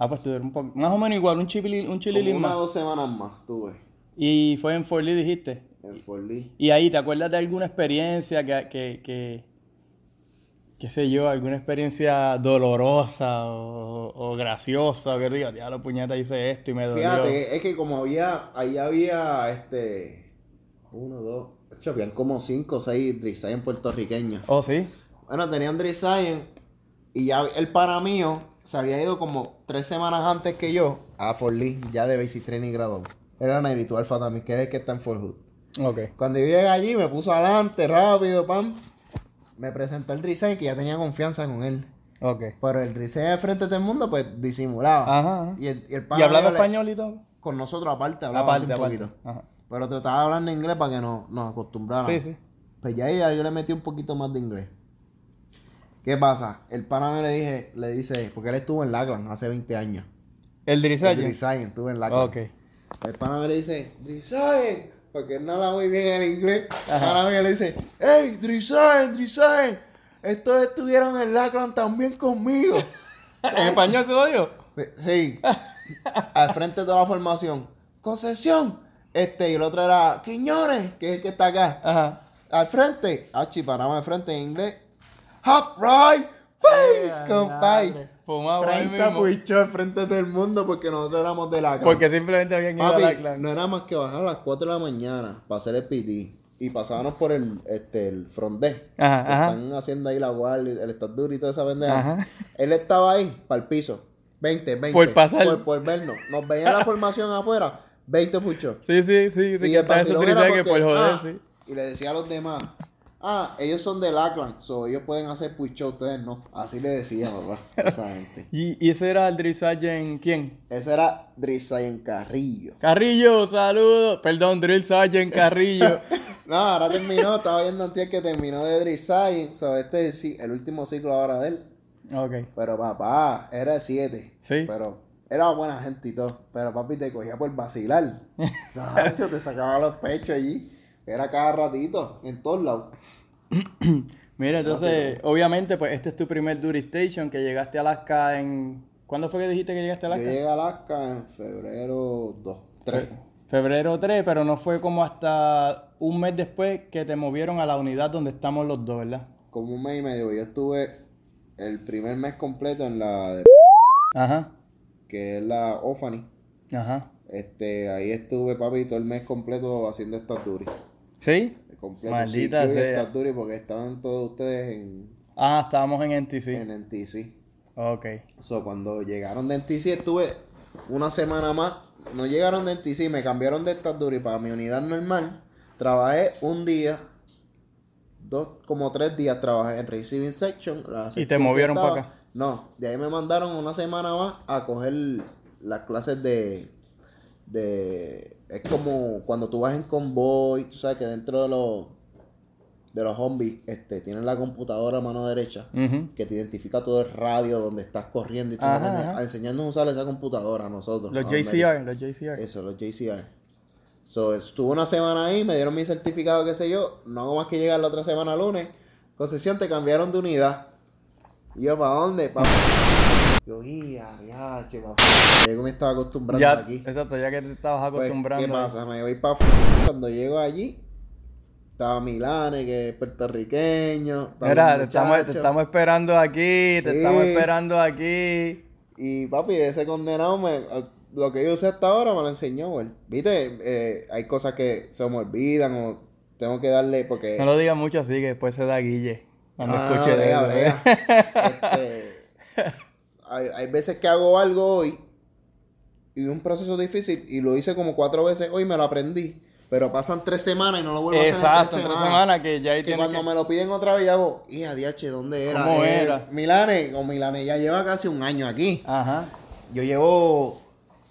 Ah, pues tuvieron un poco. Más o menos igual, un chililín, un chililín Como una más. dos semanas más tuve Y fue en Fort Lee, dijiste. en Fort Lee. Y ahí, ¿te acuerdas de alguna experiencia que, que, que qué sé yo, alguna experiencia dolorosa o, o graciosa? Que diga, ya lo puñeta hice esto y me dolió. Fíjate, es que como había, ahí había este, uno, dos, ocho, habían como cinco o seis Drizayen puertorriqueños. Oh, sí. Bueno, tenían Drizayen y ya el pana mío se había ido como tres semanas antes que yo a Fort Lee, ya de Basic Training graduado. Era Nairito Alfa también, que es el que está en Fort Hood. Ok. Cuando yo llegué allí, me puso adelante, rápido, pam. Me presentó el Drizayen que ya tenía confianza con él. Ok. Pero el Drizayen de frente a todo el mundo, pues disimulaba. Ajá. Y el, y el ¿Y pana hablaba español y todo? con nosotros aparte, hablaba Aparte, un aparte. poquito. Ajá. Pero trataba de hablar en inglés para que nos, nos acostumbráramos. Sí, sí. Pues ya ahí yo le metí un poquito más de inglés. ¿Qué pasa? El pana me le dije, le dice, porque él estuvo en Lagland hace 20 años. ¿El El Drizayen? Drizayen, estuvo en Lagland. Ok. El pana me le dice, Drizayen, porque él nada muy bien el inglés. El pana me le dice, hey, Drizayen, Drizayen, estos estuvieron en Lagland también conmigo. ¿En español se lo dijo? Sí. Al frente de toda la formación. Concesión. Este, y el otro era Quiñones, que es el que está acá. Ajá. Al frente. Achi, paramos de frente en inglés. Hot right face, compadre. Fumado ahí 30 mismo. puichos al frente de todo el mundo porque nosotros éramos de la Porque simplemente habían ido a Papi, Lackland. no era más que bajar a las 4 de la mañana para hacer el PT. Y pasábamos por el, este, el front desk. Ajá, que ajá. Están haciendo ahí la guardia, el estatura y toda esa pendeja. Ajá. Él estaba ahí, para el piso. 20, 20. Por pasar. Por, por vernos. Nos veía la formación afuera. 20 puchos. Sí, sí, sí. sí y que el está eso vacilón era que por joder, ah, sí. Y le decía a los demás, ah, ellos son de Lackland, so ellos pueden hacer push ustedes no. Así le decía, papá, esa gente. ¿Y, y ese era el Drizayen quién? Ese era Drizayen Carrillo. Carrillo, saludos. Perdón, Drill Sergeant Carrillo. No, ahora terminó, estaba viendo antes que terminó de Drizayen, so este es el, el último ciclo ahora de él. ok. Pero papá, era 7. Sí. Pero era buena gente y todo. Pero papi te cogía por vacilar. Sacho, te sacaba los pechos allí. Era cada ratito, en todos lados. Mira, entonces, obviamente, pues este es tu primer Duty Station que llegaste a Alaska en. ¿Cuándo fue que dijiste que llegaste a Yo Alaska? llegué a Alaska en febrero 2, 3. Fe- Febrero 3, pero no fue como hasta un mes después que te movieron a la unidad donde estamos los dos, ¿verdad? Como un mes y medio. Yo estuve el primer mes completo en la de, Ajá, que es la Ofani. ajá. Este, ahí estuve, papi, todo el mes completo haciendo estas duris. ¿Sí? Completo, Maldita sea. duris porque estaban todos ustedes en, Ah, estábamos en NTC. en NTC. Ok. So, cuando llegaron de NTC estuve una semana más. No llegaron de NTC, me cambiaron de estatura y para mi unidad normal trabajé un día, dos, como tres días trabajé en Receiving Section. la Y te movieron para acá. No, de ahí me mandaron una semana más a coger las clases de... de es como cuando tú vas en convoy, tú sabes que dentro de los de los zombies este, tienen la computadora a mano derecha que te identifica todo el radio donde estás corriendo y tú Ajá, ajá. a enseñarnos a usar esa computadora a nosotros. Los a JCR, los JCR. Eso, los JCR. So, estuve una semana ahí, me dieron mi certificado, qué sé yo. No hago más que llegar la otra semana lunes. Concesión, te cambiaron de unidad. Y yo, ¿para dónde? Pa... Yo, ya, ya, che. Yo me estaba acostumbrando Ya, aquí. exacto, ya que te estabas Pues, acostumbrando. ¿Qué pasa? Me voy para cuando llego allí. Estaba Milane, que es puertorriqueño. Mira, te estamos, te estamos esperando aquí, te Sí. estamos esperando aquí. Y papi, ese condenado me, lo que yo usé hasta ahora me lo enseñó, güey. Viste, eh, hay cosas que se me olvidan o tengo que darle porque... No lo digas mucho así que después se da guille. Cuando Ah, escuche de brega, él, brega. Este, hay, hay veces que hago algo hoy y un proceso difícil y lo hice como cuatro veces hoy me lo aprendí. Pero pasan tres semanas y no lo vuelvo a hacer Exacto, tres tres semanas. semanas que ya ahí Que cuando que- me lo piden otra vez, yo hago, hija, DH, ¿dónde era? ¿Cómo Eh, era? Milane, o Milane ya lleva casi un año aquí. Ajá. Yo llevo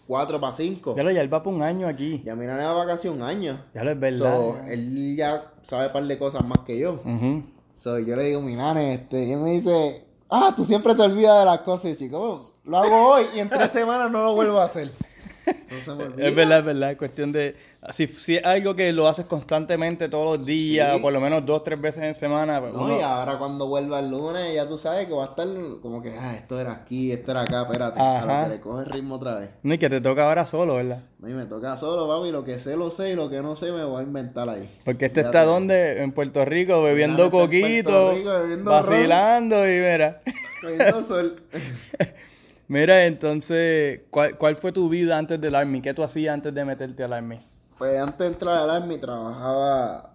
cuatro para cinco. Ya lo ya él va por un año aquí. Ya Milane va casi un año. Ya lo es verdad. So, él ya sabe un par de cosas más que yo. Ujú. So, yo le digo, Milane, este, y él me dice, ah, tú siempre te olvidas de las cosas. Y yo, chico, lo hago hoy y en tres semanas no lo vuelvo a hacer. Entonces me olvida. Es verdad, es verdad. Es cuestión de. Si, si es algo que lo haces constantemente todos los días, Sí. o por lo menos dos, tres veces en semana, pues No, uno- y ahora cuando vuelva el lunes, ya tú sabes que va a estar como que, ah, esto era aquí, esto era acá, espérate. A Ajá. lo que le coge el ritmo otra vez. No, y que te toca ahora solo, ¿verdad? No, y me toca solo, papi, lo que sé lo sé y lo que no sé me voy a inventar ahí. Porque este Ya está te- donde? En Puerto Rico, bebiendo en Puerto coquito, Rico, bebiendo ron. vacilando y mira. Sol. Mira, entonces, ¿cuál, ¿cuál fue tu vida antes del Army? ¿Qué tú hacías antes de meterte al Army? Antes de entrar al Army trabajaba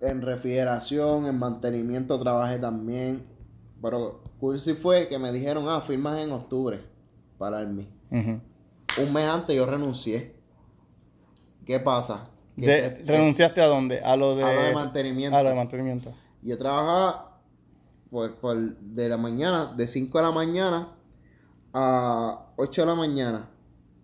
en refrigeración, en mantenimiento trabajé también. Pero sí fue que me dijeron, ah, firmas en octubre para Army. Ujú. Un mes antes yo renuncié. ¿Qué pasa? Que De- se- ¿Renunciaste a dónde? A lo de, A lo de mantenimiento. A lo de mantenimiento. Yo trabajaba por, por de la mañana, de 5 de la mañana a 8 de la mañana.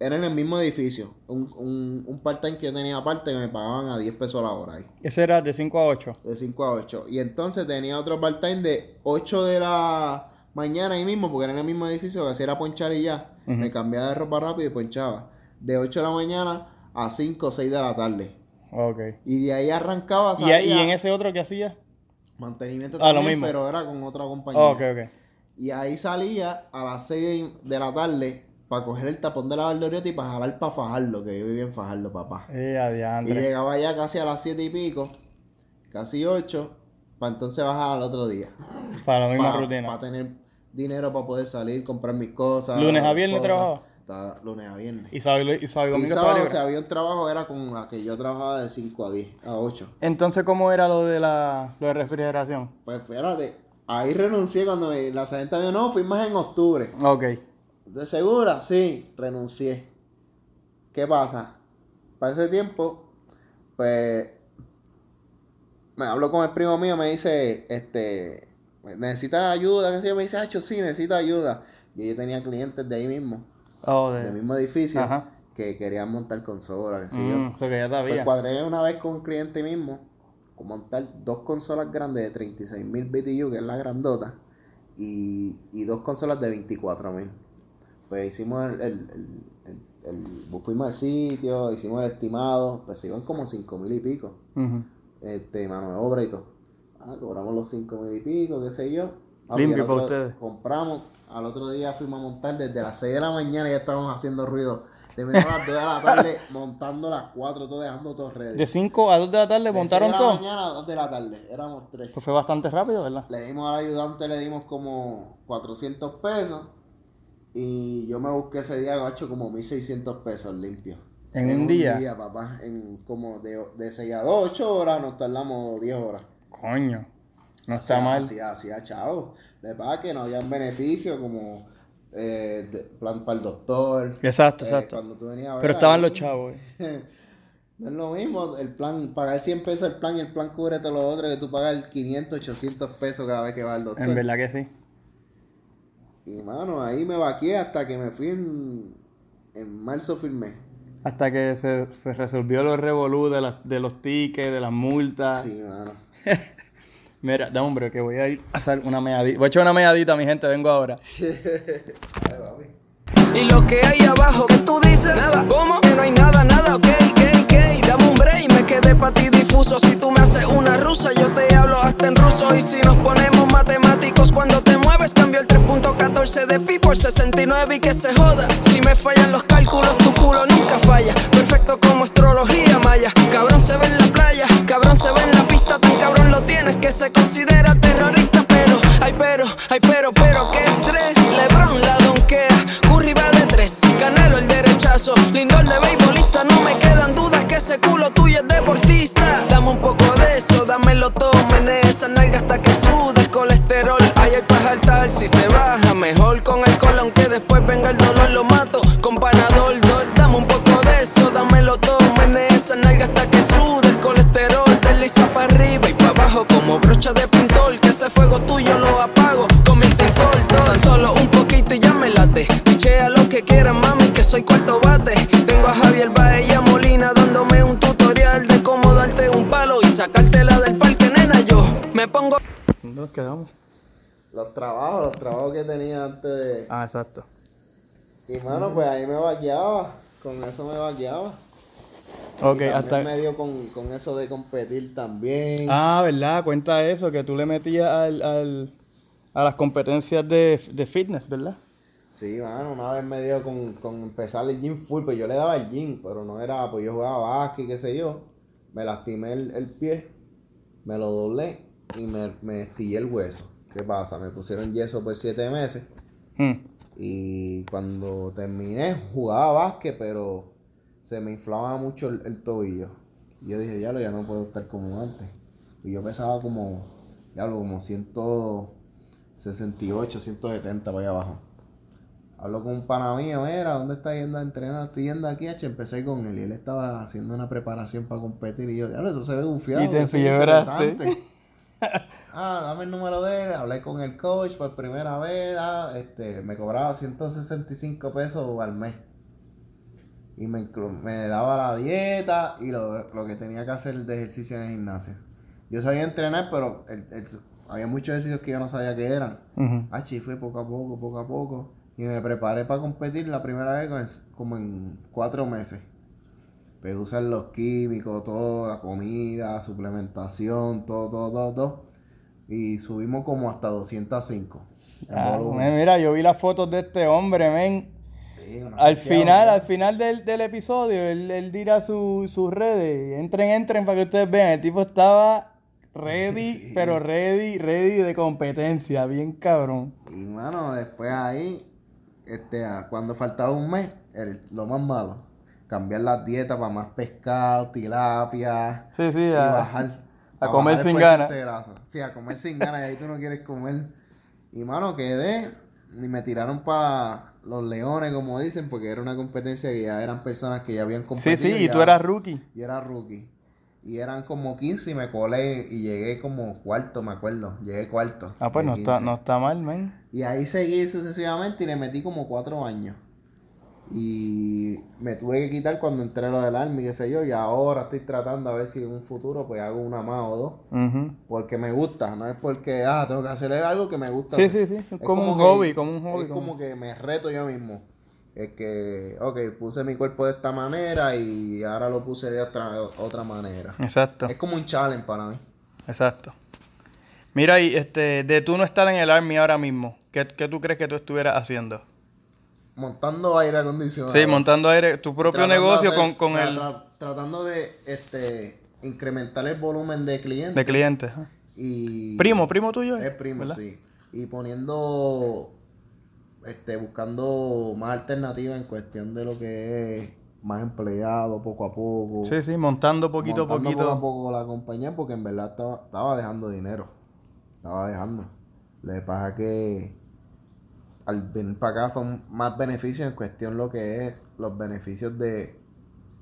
Era en el mismo edificio. Un, un, un part-time que yo tenía aparte que me pagaban a 10 pesos la hora ahí. Ese era de 5 a 8. De 5 a 8. Y entonces tenía otro part-time de 8 de la mañana ahí mismo, porque era en el mismo edificio, que hacía era ponchar y ya. Me cambiaba de ropa rápido y ponchaba. De 8 de la mañana a 5 o 6 de la tarde. Ok. Y de ahí arrancaba, ¿Y, salía, y en ese otro que hacías? mantenimiento Ah, lo también, mismo. pero era con otra compañía. Oh, ok, ok. Y ahí salía a las 6 de la tarde para coger el tapón de la Valdorieta y para jalar para Fajardo, que yo vivía en Fajardo, papá. Eh, Y llegaba ya casi a las 7 y pico, casi 8, para entonces bajar al otro día. Para la misma Para rutina. tener dinero para poder salir, comprar mis cosas. ¿Lunes a viernes trabajaba? Lunes a viernes. Y sábado y, sábado y sábado, si había un trabajo, era con la que yo trabajaba de 5 a 10, a 8. Entonces, ¿cómo era lo de la lo de refrigeración? Pues fíjate, ahí renuncié cuando me- la sargenta me dijo, no, firmas en octubre. Ok. ¿De segura? Sí, renuncié. ¿Qué pasa? Para ese tiempo, pues, me hablo con el primo mío, me dice, este, necesitas ayuda, qué sé yo, me dice, Hacho, sí, necesito ayuda. Y yo tenía clientes de ahí mismo, Oh, del de... mismo edificio, Ajá. que querían montar consolas, qué sé Mm, yo. eso que ya Pues cuadré una vez con un cliente mismo, con montar dos consolas grandes de 36.000 BTU, que es la grandota, y, y dos consolas de 24.000. Pues hicimos el, el, el, el- fuimos al sitio, hicimos el estimado, pues se iban como 5.000 y pico, Ujú. este, mano de obra y todo. Ah, cobramos los 5.000 y pico, qué sé yo. Ah, Limpio y para ustedes. Compramos, al otro día fuimos a montar desde las 6 de la mañana ya estábamos haciendo ruido. Terminamos a las 2 de la tarde montando las 4, todo dejando todo ready. De 5 a 2 de la tarde De montaron 6 de la todo. mañana a 2 de la tarde, éramos tres. Pues fue bastante rápido, ¿verdad? Le dimos al ayudante, le dimos como 400 pesos. Y yo me busqué ese día, gacho, como 1600 pesos limpios. ¿En un día? papá. En como de, de 6 a 2, 8 horas, nos tardamos 10 horas. Coño. No está mal. Así, así, chavo. De pasa que no habían beneficios como eh, de- plan para el doctor. Exacto, Eh, exacto. cuando tú venías a ver Pero estaban ahí, los chavos. eh. No es lo mismo, el plan, pagar 100 pesos el plan y el plan cubre todo lo otro que tú pagas 500, 800 pesos cada vez que vas al doctor. En verdad que sí. Y mano, ahí me vaqué hasta que me fui en, en marzo firmé. Hasta que se, se resolvió los revolú de, las- de los tickets, de las multas. Sí, mano. Mira, da hombre, que voy a ir a hacer una meadita. Voy a echar una meadita, mi gente, vengo ahora. Ay, papi. Y lo que hay abajo, que tú dices? Nada, ¿cómo? Que no hay nada, nada, ok, ok, ok. Dame un break, me quedé pa' ti difuso. Si tú me haces una rusa, yo te hablo hasta en ruso. Y si nos ponemos matemáticos, cuando te mueves, cambio el 3.14 de pi por 69 y que se joda. Si me fallan los cálculos, tu culo nunca falla. Perfecto como astrología maya. Cabrón se ve en la playa, cabrón se ve en la pista, tan cabrón lo tienes que se considera terrorista. Pero, ay, pero, ay, pero, pero, qué estrés. Lebron la. Eso. Lindor de beisbolista, no me quedan dudas que ese culo tuyo es deportista. Dame un poco de eso, dámelo todo, menea esa nalga hasta que sudes colesterol. Hay para saltar si se baja, mejor con alcohol, aunque después venga el dolor, lo mato con panadol. dol. Dame un poco de eso, dámelo todo, menea esa nalga hasta que sudes colesterol. Desliza para arriba y para abajo como brocha de pintor, que ese fuego tuyo lo apago soy cuarto bate. Tengo a Javier Baez y a Molina dándome un tutorial de cómo darte un palo y sacártela del parque, nena. Yo me pongo. ¿Dónde nos quedamos? Los trabajos, los trabajos que tenía antes de. Ah, exacto. Y mano, pues ahí me vaqueaba. Con eso me vaqueaba. Ok, Y hasta. me dio con, con eso de competir también. Ah, ¿verdad? Cuenta eso, que tú le metías al, al- a las competencias de, de fitness, ¿verdad? Sí, mano, una vez me dio con, con empezar el gym full, pues yo le daba el gym, pero no era, pues yo jugaba básquet, qué sé yo. Me lastimé el, el pie, me lo doblé y me, me estillé el hueso. ¿Qué pasa? Me pusieron yeso por siete meses Hmm. y cuando terminé jugaba básquet, pero se me inflaba mucho el, el tobillo. Y yo dije, diablo, ya no puedo estar como antes. Y yo pesaba como, diablo, como 168, 170 para allá abajo. Hablo con un pana mío, era, ¿dónde está yendo a entrenar? Estoy yendo aquí, H. Empecé con él y él estaba haciendo una preparación para competir. Y yo, diablo, eso se ve bufiado. Y te enfiebraste. interesante". ah, dame el número de él. Hablé con el coach por primera vez. ah, este, me cobraba 165 pesos al mes. Y me, daba la dieta y lo, lo que tenía que hacer de ejercicio en el gimnasio. Yo sabía entrenar, pero el- el- había muchos ejercicios que yo no sabía qué eran. Ah, sí, fue poco a poco, poco a poco. Y me preparé para competir la primera vez como en, cuatro meses. A usar los químicos, todo, la comida, suplementación, todo, todo, todo, todo. Y subimos como hasta 205. en Ah, mira, yo vi las fotos de este hombre, men. Sí, Al final, al final del, del episodio, él, él dirá su- sus redes. Entren, entren para que ustedes vean. El tipo estaba ready, pero ready, ready de competencia. Bien cabrón. Y mano, después ahí, este, cuando faltaba un mes, el- lo más malo, cambiar las dietas para más pescado, tilapia, Sí, sí, y a, bajar. a comer bajar sin ganas. Sí, a comer sin ganas, y ahí tú no quieres comer. Y mano, quedé, y me tiraron para los leones, como dicen, porque era una competencia que ya eran personas que ya habían Sí, competido. sí, y ya- tú eras rookie. y era rookie. Y eran como 15 y me colé y llegué como cuarto, me acuerdo. Llegué cuarto. Ah, pues no está, 15. no está mal, men. Y ahí seguí sucesivamente y le metí como cuatro años. Y me tuve que quitar cuando entré lo del Army, qué sé yo. Y ahora estoy tratando a ver si en un futuro pues hago una más o dos. Porque me gusta, no es porque, ah, tengo que hacer algo que me gusta. Sí, hacer. sí, sí, Es como un que- hobby, como un hobby, Es como- como que me reto yo mismo. Es que, ok, puse mi cuerpo de esta manera y ahora lo puse de otra, otra manera. Exacto, Es como un challenge para mí. exacto. Mira, y este, de tú no estar en el Army ahora mismo, ¿qué, qué tú crees que tú estuvieras haciendo? Montando aire acondicionado. Sí, montando aire, tu propio negocio hacer- con, con tra- el tra- tratando de este incrementar el volumen de clientes. de clientes. y Primo, primo tuyo. Es primo, ¿verdad? sí. Y poniendo este buscando más alternativas en cuestión de lo que es más empleados poco a poco. Sí, sí, montando poquito a poquito. poco a poco la compañía porque en verdad estaba, estaba dejando dinero. Estaba dejando. Le pasa que al venir para acá son más beneficios en cuestión lo que es los beneficios de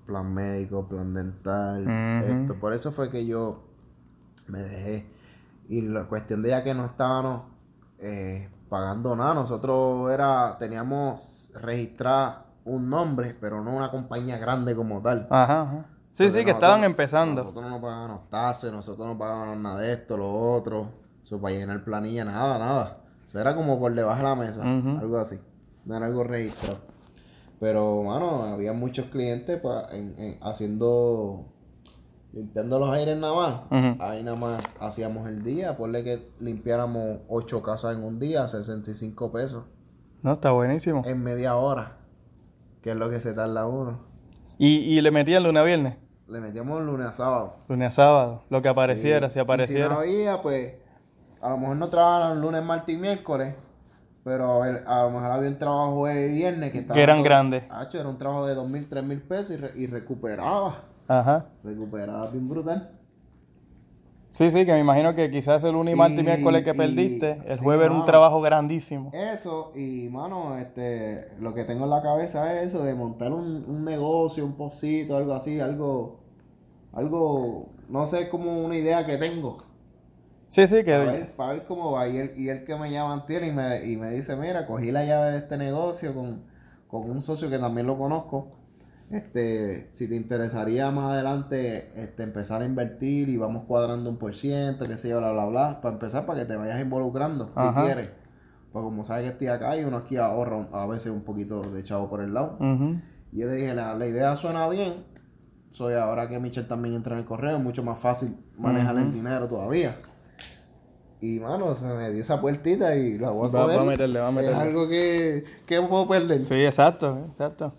plan médico, plan dental, esto. Por eso fue que yo me dejé. Y la cuestión de ya que no estábamos eh, pagando nada, nosotros era, teníamos registrado un nombre, pero no una compañía grande como tal. Ajá, ajá. Sí, Porque sí, que nosotros- estaban empezando. Nosotros no pagábamos tasas, nosotros no pagábamos nada de esto, lo otro. Eso para llenar planilla, nada, nada. Era como por debajo de la mesa, algo así. No era algo registrado. Pero, mano, había muchos clientes pa- en- en- haciendo, limpiando los aires nada más. Ahí nada más hacíamos el día. Ponle que limpiáramos ocho casas en un día, 65 pesos. No, está buenísimo. En media hora, que es lo que se tarda uno. Y, y le metían lunes a viernes, Le metíamos lunes a sábado. lunes a sábado, lo que apareciera, Sí. si Y apareciera. si no había, pues a lo mejor no trabajaban lunes, martes y miércoles. Pero él- a lo mejor había un trabajo jueves y viernes que estaba. Que eran todo- grandes. Hacho, era un trabajo de dos mil, tres mil pesos y, re- y recuperaba. Ajá. Recuperaba bien brutal. Sí, sí, que me imagino que quizás el lunes, martes y Y- miércoles que y- perdiste, el sí, jueves era un trabajo grandísimo. Eso, y mano, este, lo que tengo en la cabeza es eso de montar un, un negocio, un pocito, algo así, algo, algo, no sé, como una idea que tengo. Sí, sí, Para que ver, para ver cómo va. Y él, y él que me llama antier y me, y me dice, mira, cogí la llave de este negocio con, con un socio que también lo conozco. Este, si te interesaría más adelante este, empezar a invertir y vamos cuadrando un por ciento, qué sé yo, bla, bla, bla, para empezar, para que te vayas involucrando, Ajá. si quieres. Pues como sabes que estoy acá y uno aquí ahorra a veces un poquito de chavo por el lado. Y yo le dije, la, la idea suena bien. Soy ahora que Michelle también entra en el correo, es mucho más fácil manejar el dinero todavía. Y mano, se me dio esa puertita y la voy a Va- va a meterle, va a meterle. Es algo que, que puedo perder. Sí, exacto, exacto.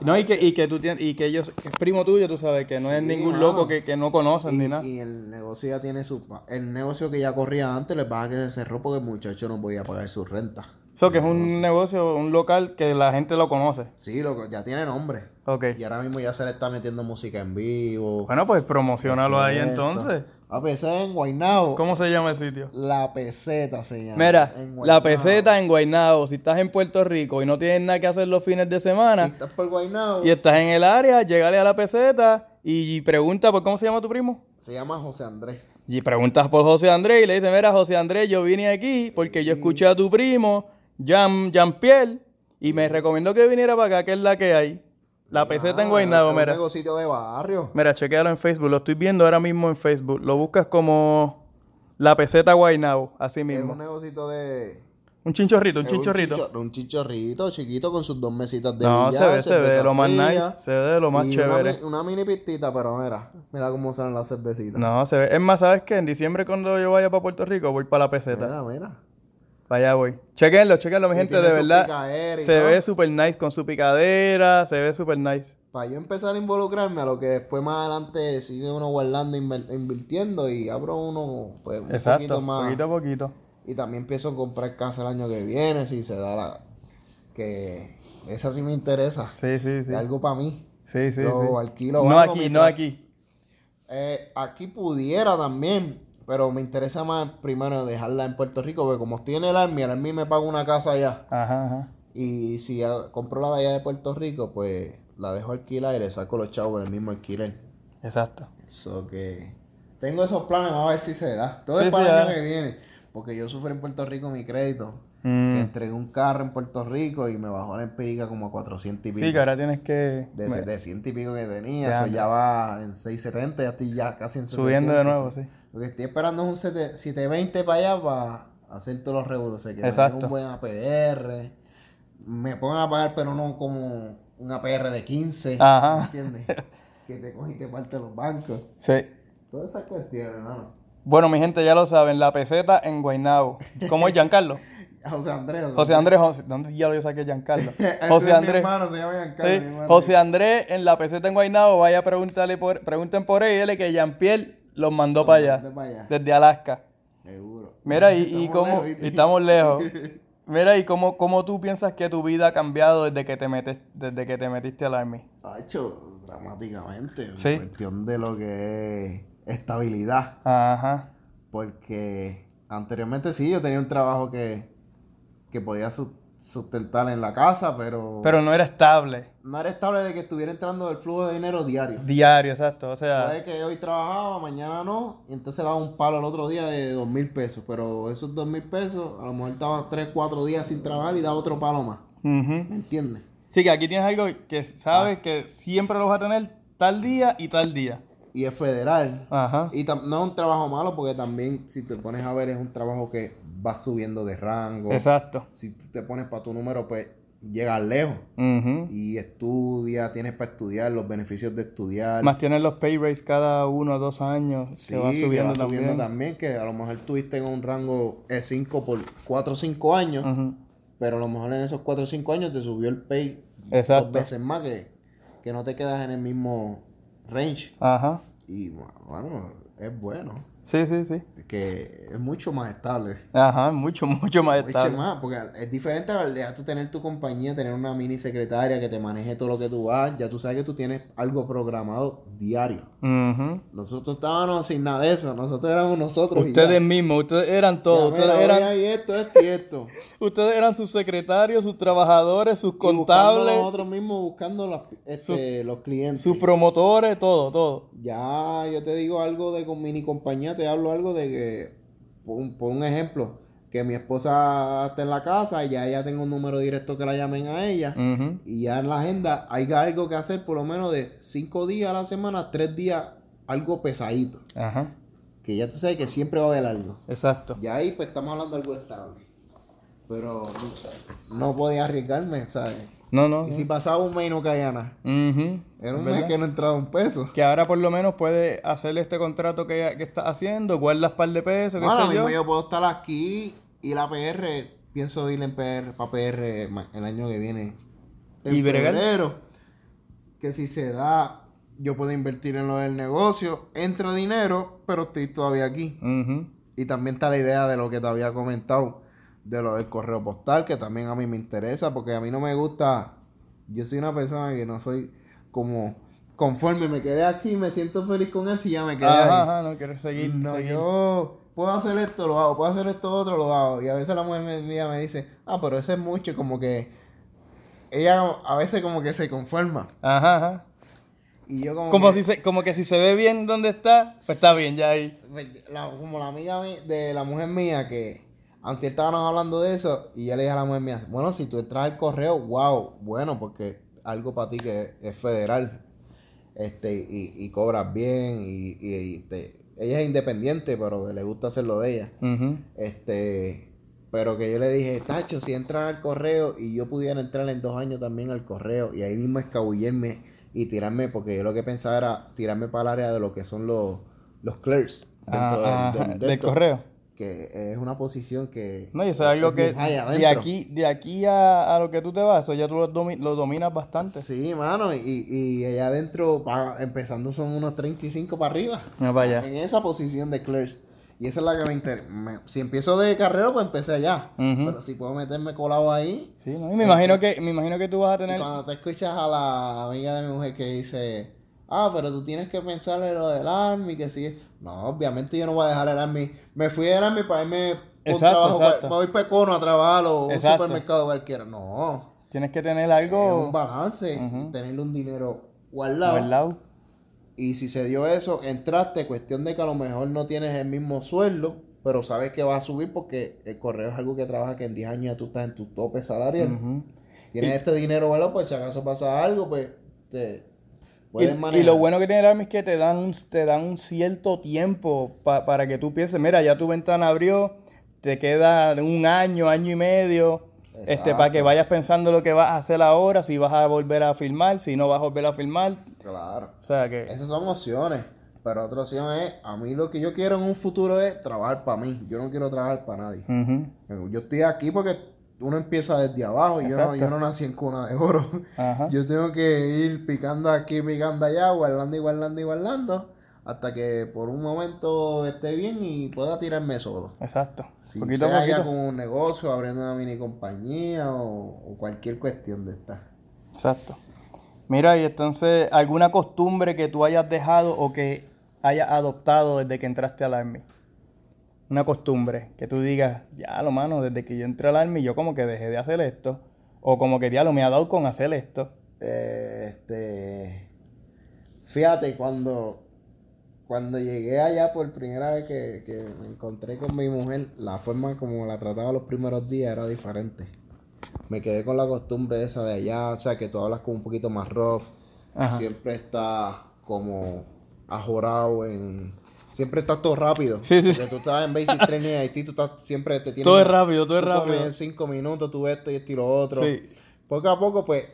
No, y que, y que tú tienes, y que ellos, que es primo tuyo, tú sabes, que no es ningún mano. loco que, que no conocen ni nada. Y, el negocio ya tiene su... El negocio que ya corría antes, le pasa que se cerró porque el muchacho no podía pagar su renta. Eso que es un negocio, un local que la gente lo conoce. Sí, loco, ya tiene nombre. Ok. Y ahora mismo ya se le está metiendo música en vivo. Bueno, pues promocionalo ahí Esto. entonces. A pesar en Guaynabo. ¿Cómo se llama el sitio? La peseta se llama. Mira, la peseta en Guaynabo. Si estás en Puerto Rico y no tienes nada que hacer los fines de semana estás por Guaynabo, y estás en el área, llegale a la peseta y pregunta por cómo se llama tu primo. se llama José Andrés. Y preguntas por José Andrés y le dices, mira, José Andrés, yo vine aquí porque yo escuché a tu primo, Jean, Jean Pierre, y me recomendó que viniera para acá, que es la que hay. La peseta en Guaynabo, es mira. Un negocito de barrio. Mira, chequealo en Facebook, lo estoy viendo ahora mismo en Facebook. Lo buscas como la peseta Guaynabo, así Es mismo. un negocito de... Un chinchorrito, un es chinchorrito. Un chichorrito chiquito con sus dos mesitas de No, se ve, se ve lo más fría, nice, se ve lo más y chévere. Una mini pistita, pero mira, mira cómo salen las cervecitas. No, se ve. Es más, ¿sabes qué? En diciembre cuando yo vaya para Puerto Rico voy para la peseta. Mira, mira. Para allá voy. Chequenlo, chequenlo, mi gente, de verdad. Se todo. ve super nice con su picadera, se ve super nice. Para yo empezar a involucrarme a lo que después más adelante sigue uno guardando, invirtiendo y abro uno pues, un Exacto, poquito más. poquito a poquito. Y también empiezo a comprar casa el año que viene, si se da la... Que esa sí me interesa. Sí, sí, sí. Es algo para mí. Sí, sí, Lo sí. alquilo no aquí, no aquí. Eh, aquí pudiera también, pero me interesa más primero dejarla en Puerto Rico, porque como estoy en el Army, el Army me paga una casa allá. Ajá, ajá. Y si compro la de allá de Puerto Rico, pues la dejo alquilar y le saco los chavos del mismo alquiler. Exacto. So que tengo esos planes, vamos a ver si se da. Todo Sí, es para sí, el año que viene. Porque yo sufrí en Puerto Rico mi crédito. Mm. Que entregué un carro en Puerto Rico y me bajó la empírica como a 400 y pico. Sí, que ahora tienes que De me- 700 y pico que tenía. Eso ya va en 670, ya estoy ya casi en 700. subiendo de nuevo, sí. Lo que estoy esperando es un 7- 720 para allá para hacer todos los revoluciones. Que Exacto. un buen APR. Me pongan a pagar, pero no como un APR de 15. Ajá. ¿me ¿Entiendes? que te coges y te parte los bancos. Sí. Todas esas cuestiones, hermano. Bueno, mi gente ya lo saben, la peseta en Guaynabo. ¿Cómo es Giancarlo? José Andrés. José Andrés, José, ¿dónde ya yo saqué Giancarlo? José mi Andrés. hermano, se llama Giancarlo, Sí, mi. José Andrés en la peseta en Guaynabo, vaya a preguntarle por, pregunten por él y dile que Jean-Pierre los mandó para allá, para allá. desde Alaska. Seguro. Mira, y, y cómo, lejos, y ¿viste? estamos lejos. Mira, y cómo, cómo tú piensas que tu vida ha cambiado desde que te metes, desde que te metiste al Army. Ha hecho dramáticamente. Sí. En cuestión de lo que es estabilidad. Ajá. Porque anteriormente sí, yo tenía un trabajo que, que podía su- sustentar en la casa, pero, Pero no era estable. no era estable de que estuviera entrando el flujo de dinero diario. Diario, exacto. O sea, Puede que hoy trabajaba, mañana no, y entonces daba un palo el otro día de dos mil pesos. Pero esos dos mil pesos, a lo mejor estaba tres, cuatro días sin trabajar y daba otro palo más. ¿Me entiendes? sí que aquí tienes algo que sabes Ah. que siempre lo vas a tener tal día y tal día. Y es federal. Ajá. Y tam- no es un trabajo malo porque también, si te pones a ver, es un trabajo que va subiendo de rango. Exacto. Si te pones para tu número, pues llegas lejos. Ujú. Y estudia, tienes para estudiar, los beneficios de estudiar. Más tienes los pay rates cada uno o dos años Sí, que va subiendo también. también, que a lo mejor estuviste en un rango E5 por 4 o 5 años, Ujú. pero a lo mejor en esos 4 o 5 años te subió el pay Exacto. dos veces más que, que no te quedas en el mismo range. Ajá. Y bueno, es bueno. Sí, sí, sí. Que es mucho más estable. Ajá, mucho, mucho más Mucho estable. más, porque es diferente a ya tú tener tu compañía, tener una mini secretaria que te maneje todo lo que tú vas, ya tú sabes que tú tienes algo programado diario. Ujú. Nosotros estábamos sin nada de eso, nosotros éramos nosotros. y. Ustedes mismos, ustedes eran todos, ustedes eran, hay esto, esto y esto. ustedes eran sus secretarios, sus trabajadores, sus Y contables, Nosotros mismos buscando las- este, los clientes. sus promotores, todo, todo. Ya yo te digo algo de con mini compañía, te hablo algo de que, por un, por un ejemplo, que mi esposa está en la casa y ya ella tengo un número directo que la llamen a ella. Y ya en la agenda hay algo que hacer por lo menos de cinco días a la semana, tres días, algo pesadito. Ajá, Que ya tú sabes que siempre va a haber algo. exacto. Ya ahí pues estamos hablando de algo estable. Pero no podía arriesgarme, ¿sabes? No, no. Y si pasaba un mes y no caía nada. Era un ¿Verdad? mes que no entraba un peso. Que ahora por lo menos puede hacer este contrato que, que está haciendo, guardas par de pesos, qué Ahora sé yo. mismo yo puedo estar aquí y la PR, pienso ir en PR, para PR el año que viene. En ¿Y febrero. Que si se da, yo puedo invertir en lo del negocio. Entra dinero, pero estoy todavía aquí. Ujú. Y también está la idea de lo que te había comentado, de lo del correo postal, que también a mí me interesa, porque a mí no me gusta. Yo soy una persona que no soy como conforme me quedé aquí, me siento feliz con eso y ya me quedé ahí. Ajá, ajá, no quieres seguir. No, seguir. yo puedo hacer esto, lo hago, puedo hacer esto otro, lo hago. Y a veces la mujer me, me dice, ah, pero eso es mucho, como que ella a veces como que se conforma. Ajá, ajá. Y yo como, Como, que- si se, como que si se ve bien donde está, pues está bien ya ahí. la- como la amiga mi- de la mujer mía que antes estábamos hablando de eso y yo le dije a la mujer mía, bueno, si tú entras al correo, wow, bueno, porque algo para ti que es federal este y, y cobras bien y, y- y te- ella es independiente, pero le gusta hacer lo de ella. Este, pero que yo le dije, Tacho, si entras al correo y yo pudiera entrar en dos años también al correo y ahí mismo escabullerme y tirarme, porque yo lo que pensaba era tirarme para el área de lo que son los, los clerks dentro Ah, del, ajá, del- del correo. Que es una posición que. No, y eso es algo que de aquí, de aquí a, a lo que tú te vas, eso ya tú lo, domi- lo dominas bastante. Sí, mano, y, y allá adentro, pa- empezando, son unos 35 para arriba. Mira para allá. En esa posición de clerks. Y esa es la que me interesa. Si empiezo de carrero, pues empecé allá. Pero si puedo meterme colado ahí, Sí, ¿no? Y me imagino que, me imagino que tú vas a Y tener. cuando te escuchas a la amiga de mi mujer que dice, ah, pero tú tienes que pensar en lo del Army, que sí. No, obviamente yo no voy a dejar el Army. Me fui del Army para irme por un Exacto, trabajo, exacto. Me voy para Econo a trabajar o un supermercado cualquiera. No, Tienes que tener es un algo balance. Tenerle un dinero guardado. guardado. Y si se dio eso, entraste, cuestión de que a lo mejor no tienes el mismo sueldo, pero sabes que va a subir porque el correo es algo que trabaja que en 10 años ya tú estás en tu tope salarial. Tienes este dinero, ¿verdad? Pues si acaso pasa algo, pues te Y, lo bueno que tiene el Army es que te dan un, te dan un cierto tiempo pa- para que tú pienses, mira, ya tu ventana abrió, te queda un año, año y medio, este, para que vayas pensando lo que vas a hacer ahora, si vas a volver a filmar, si no vas a volver a filmar. Claro. O sea que... Esas son opciones. Pero otra opción es, a mí lo que yo quiero en un futuro es trabajar para mí. Yo no quiero trabajar para nadie. Yo estoy aquí porque uno empieza desde abajo. y Yo no, yo no nací en cuna de oro. Ajá. Yo tengo que ir picando aquí, picando allá, guardando y guardando y guardando. Hasta que por un momento esté bien y pueda tirarme solo. Exacto. Si poquito sea a ya poquito. con un negocio, abriendo una mini compañía o, o cualquier cuestión de esta. Exacto. Mira, y entonces, ¿alguna costumbre que tú hayas dejado o que hayas adoptado desde que entraste al Army? Una costumbre que tú digas, ya lo mano, desde que yo entré al Army yo como que dejé de hacer esto. O como que ya lo me ha dado con hacer esto. Eh, Este, fíjate, cuando, cuando llegué allá por primera vez que, que me encontré con mi mujer, la forma como la trataba los primeros días era diferente. Me quedé con la costumbre esa de allá, o sea, que tú hablas como un poquito más rough, Ajá. siempre estás como ajorado en... Siempre estás todo rápido. Sí, sí. Porque tú estás en basic training en Haití, tú estás siempre te tienes... Todo es rápido, todo es rápido. en cinco minutos, tú esto y esto y lo otro. Sí. Poco a poco, pues,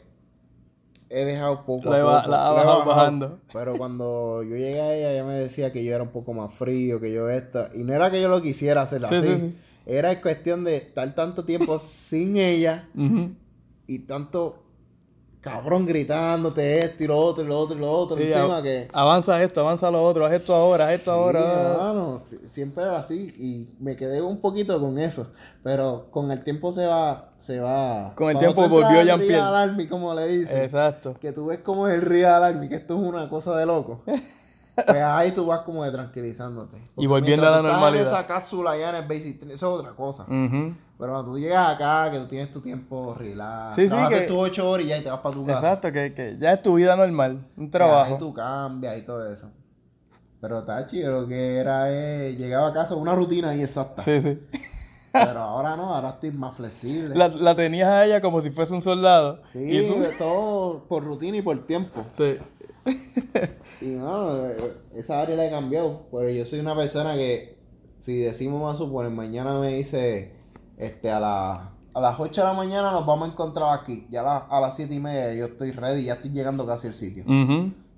he dejado poco La a poco. la ha he bajado bajando. Pero cuando yo llegué a ella, ella me decía que yo era un poco más frío, que yo esta. Y no era que yo lo quisiera hacer Sí, así. sí. Era cuestión de estar tanto tiempo sin ella Ujú. y tanto cabrón gritándote esto y lo otro y lo otro y lo otro. Sí, encima av- que. Avanza esto, avanza lo otro, haz esto ahora, haz esto Sí, ahora. hermano, si- siempre era así y me quedé un poquito con eso, pero con el tiempo se va, se va. Con el tiempo volvió al Jean-Pierre. Real Army, como le dicen, Exacto. que tú ves como es el Real Army, que esto es una cosa de loco. Pues ahí tú vas como de tranquilizándote. Porque volviendo a la tú estás normalidad. En esa cápsula allá en el Basic eso es otra cosa. Ujú. Pero cuando tú llegas acá, que tú tienes tu tiempo relax, Sí, sí, que- tus ocho horas y ya y te vas para tu casa. Exacto, que, que ya es tu vida normal, un Ahí trabajo. tú cambias y todo eso. Pero Tachi, lo que era es, llegaba a casa una rutina ahí exacta. Sí, sí. Pero ahora no, ahora estoy más flexible. La, la tenías a ella como si fuese un soldado. Sí, Y tú- todo por rutina y por tiempo. Sí. Y no, eh, esa área la he cambiado. Pero yo soy una persona que, si decimos más suponer, mañana me dice, este, a, la- a las 8 de la mañana nos vamos a encontrar aquí. Ya a, la- a las 7 y media yo estoy ready, ya estoy llegando casi al sitio.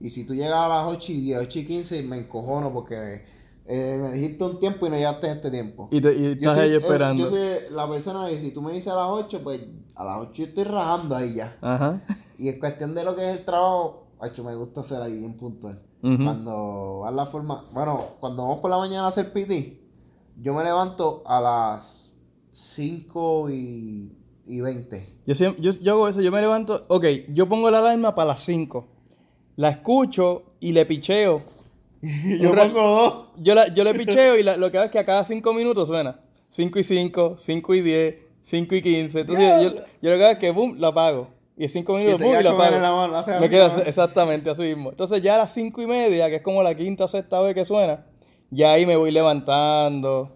Y si tú llegas a las 8 y 10, 8 y 15, me encojono porque eh, me dijiste un tiempo y no llegaste este tiempo. Y, te- y estás soy- ahí eh, esperando. yo soy la persona que si tú me dices a las 8, pues a las 8 yo estoy rajando ahí ya. Ajá. Y en cuestión de lo que es el trabajo, hecho, me gusta hacer ahí bien puntual. Ujú. Cuando va la forma, bueno, cuando vamos por la mañana a hacer PT, yo me levanto a las 5 y, y 20. Yo, siempre, yo, yo hago eso, yo me levanto, ok, yo pongo la alarma para las 5. La escucho y le picheo. yo pongo dos. Yo, la, yo le picheo y la- lo que hago es que a cada 5 minutos suena. 5 y 5, 5 y 10, 5 y 15. Entonces yo, yo lo que hago es que boom, lo apago. Y 5 minutos, y quedas lo apago. Me quedo así- exactamente así mismo. Entonces ya a las 5 y media, que es como la quinta o sexta vez que suena, ya ahí me voy levantando.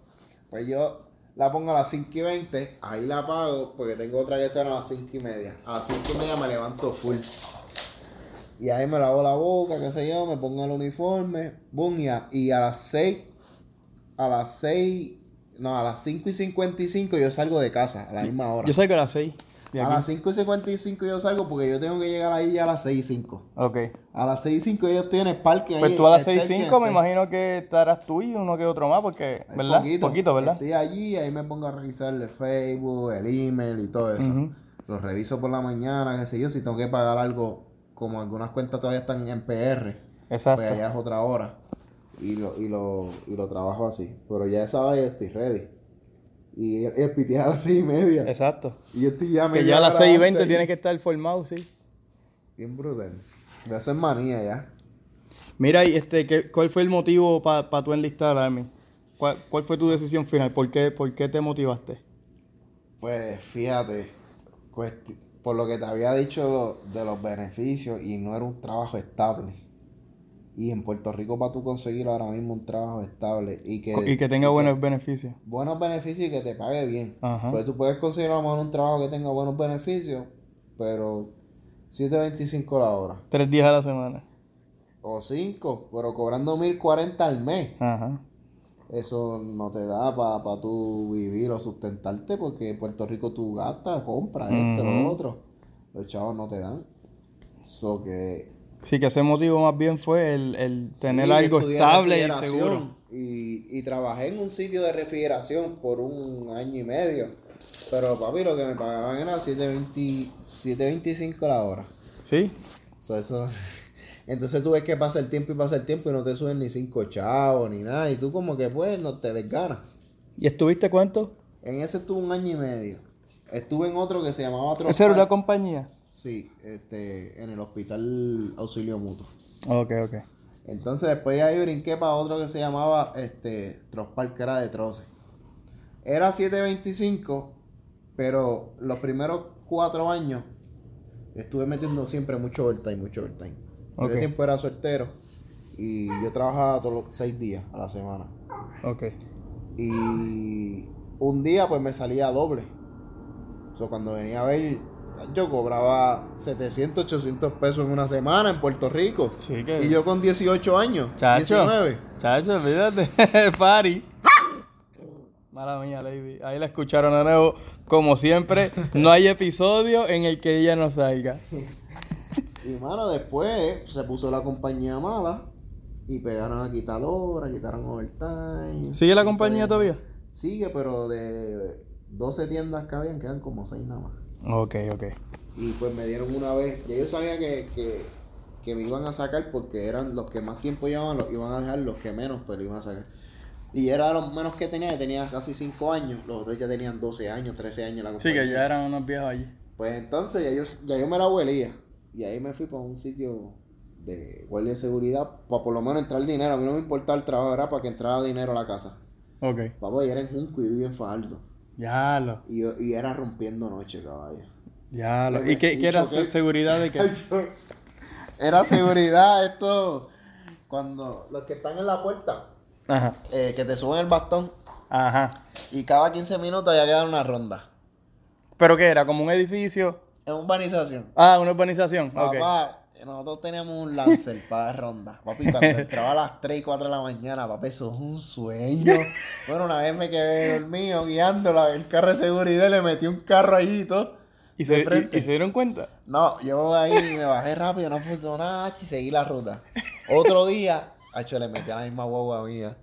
Pues yo la pongo a las 5 y 20, ahí la apago porque tengo otra que suena a las 5 y media. A las 5 y media me levanto full. Y ahí me lavo la boca, qué sé yo, me pongo el uniforme, boom, y a, y a las 6, a las 6, no, a las 5 y 55 yo salgo de casa, a la misma hora. Yo salgo a las 6. A las 5 y 55 yo salgo porque yo tengo que llegar ahí ya a las 6 y 5. Ok. A las 6 y 5 ellos tienen parque ahí. Pues tú a las esté 6 y quien 5 me imagino que estarás tú y uno que otro más, porque, Hay ¿verdad? Poquito, ¿verdad? Estoy allí, ahí me pongo a revisar el Facebook, el email y todo eso. Ujú. Lo reviso por la mañana, qué sé yo, si tengo que pagar algo, como algunas cuentas todavía están en PR, Exacto. pues allá es otra hora. Y lo, y lo, y lo trabajo así. Pero ya a esa hora yo estoy ready. Y el, el piti es a las 6 y media. Exacto. Y yo estoy ya Que ya a las 6 y antes 20 ahí. tienes que estar formado, sí. Bien brutal. De hacer manía ya. Mira, y este, ¿qué, ¿cuál fue el motivo para tú enlistar al Army? ¿Cuál, cuál fue tu decisión final? ¿Por qué, por qué te motivaste? Pues fíjate, por lo que te había dicho lo- de los beneficios y no era un trabajo estable. Y en Puerto Rico para tú conseguir ahora mismo un trabajo estable y que, y que tenga buenos beneficios. buenos beneficios y que te pague bien. Ajá. Pues tú puedes conseguir a lo mejor un trabajo que tenga buenos beneficios, pero 7.25 la hora. Tres días a la semana. O 5, pero cobrando 1.040 al mes. Ajá. Eso no te da para pa tú vivir o sustentarte porque en Puerto Rico tú gastas, compras esto, Ujú. lo otro. Los chavos no te dan. So que... Sí, que ese motivo más bien fue el, el tener Sí, algo estable y seguro. Y, y trabajé en un sitio de refrigeración por un año y medio. Pero papi, lo que me pagaban era 7.20 7.25 la hora. Sí. So, eso... Entonces tú ves que pasa el tiempo y pasa el tiempo y no te suben ni cinco chavos ni nada. Y tú como que pues no te desganas. ¿Y estuviste cuánto? En ese estuve un año y medio. Estuve en otro que se llamaba. ¿Esa era una compañía? Sí, este, en el hospital Auxilio Mutuo. Ok, ok. Entonces después de ahí brinqué para otro que se llamaba este, Trospar, que era de troce. Era 7.25, pero los primeros cuatro años estuve metiendo siempre mucho overtime, mucho overtime. Yo tiempo era soltero y yo trabajaba todos los seis días a la semana. Ok. Y un día pues me salía doble. O sea, cuando venía a ver, yo cobraba 700, 800 pesos en una semana en Puerto Rico. Sí, que- Y yo con 18 años, Chacho. 19. Chacho, olvídate. Party. Mala mía, Lady. Ahí la escucharon de nuevo. Como siempre, no hay episodio en el que ella no salga. Y mano, después se puso la compañía mala y pegaron a quitar horas, quitaron overtime. ¿Sigue la compañía todavía- todavía? Sigue, pero de 12 tiendas que habían, quedan como 6 nada más. Ok, ok. Y pues me dieron una vez. Ya yo sabía que, que, que me iban a sacar porque eran los que más tiempo llevaban, los iban a dejar, los que menos, pero iban a sacar. Y era lo menos que tenía, que tenía casi 5 años. Los otros ya tenían 12 años, 13 años la Sí, que ya eran unos viejos allí. Pues entonces ya yo, ya yo me la huelía. Y ahí me fui para un sitio de guardia de seguridad para por lo menos entrar dinero. A mí no me importaba el trabajo, era para que entrara dinero a la casa. Ok. Papá, y era en Junco y vivía en Fajardo. Ya lo, Y, y era rompiendo noche, caballo. ya lo. ¿Y qué, era seguridad de qué? Era seguridad esto. Cuando los que están en la puerta, Ajá. eh, que te suben el bastón Ajá. y cada 15 minutos ya queda una ronda. ¿Pero qué era? ¿Como un edificio? En urbanización. Ah, una urbanización. Papá, nosotros teníamos un Lancer para ronda. Papi, cuando entraba a las 3 y 4 de la mañana, papi, eso es un sueño. Bueno, una vez me quedé dormido guiando el carro de seguridad y le metí un carro ahí y todo. ¿Y se, y- frente. y se dieron cuenta? No, yo ahí me bajé rápido, no ach, y seguí la ruta. Otro día, hacho, le metí a la misma guagua mía.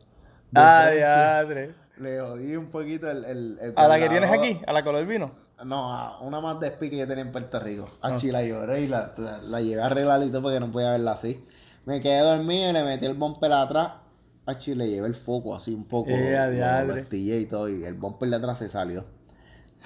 Frente, diadre. Le jodí un poquito el... el, el ¿A la que tienes aquí? ¿A la color vino? No, una más de speed que yo tenía en Puerto Rico. Achi, Ah. la lloré y la, la, la llevé a arreglar y todo porque no podía verla así. Me quedé dormido y le metí el bumper atrás. Achi, le llevé el foco así un poco. Eh, lo- lo y todo. Y el bumper de atrás se salió.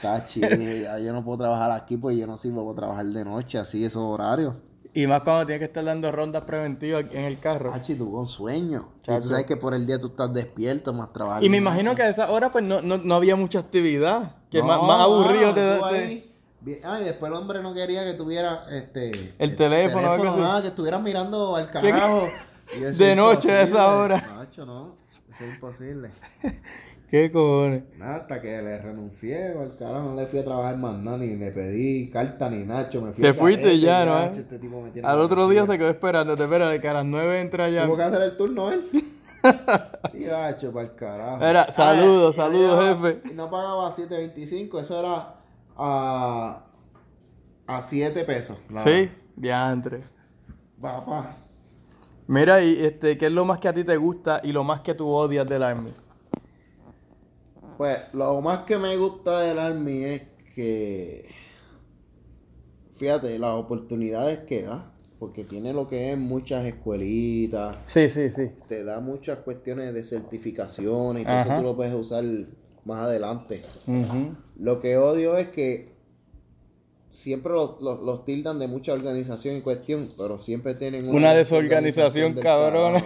Tachi, yo no puedo trabajar aquí porque yo no sirvo para trabajar de noche, así, esos horarios. Y más cuando tienes que estar dando rondas preventivas en el carro. Achi, tuvo un sueño. Chacho. tú sabes que por el día tú estás despierto, más trabajar. Y me imagino que a esa hora pues no, no, no había mucha actividad. Que No, más, más aburrido mano, te, te- Ah, y después el hombre no quería que tuviera este El teléfono, así. nada, que estuvieras mirando al carajo. De noche a esa hora. Nacho, no, eso es imposible. ¿Qué cojones? Nada, hasta que le renuncié al carajo, no le fui a trabajar más nada, ni le pedí carta ni Nacho, me fui Te fuiste ya, ¿no? Nacho, este tipo me tiene Al otro día se quedó esperando. Te espera de que a las 9 entra ya. Tuvo que hacer el turno él. Y Nacho, para el carajo. Mira, saludos, saludos, jefe. Y no pagaba 7.25, eso era a, a 7 pesos. la- Sí, diantre. Papá. Mira, y este, ¿qué es lo más que a ti te gusta y lo más que tú odias del Army? Pues lo más que me gusta del Army es que, fíjate, las oportunidades que da, porque tiene lo que es muchas escuelitas, Sí, sí, sí. te da muchas cuestiones de certificaciones y todo eso tú lo puedes usar más adelante. Lo que odio es que siempre los, los- los tildan de mucha organización y cuestión, pero siempre tienen Una desorganización del cabrona.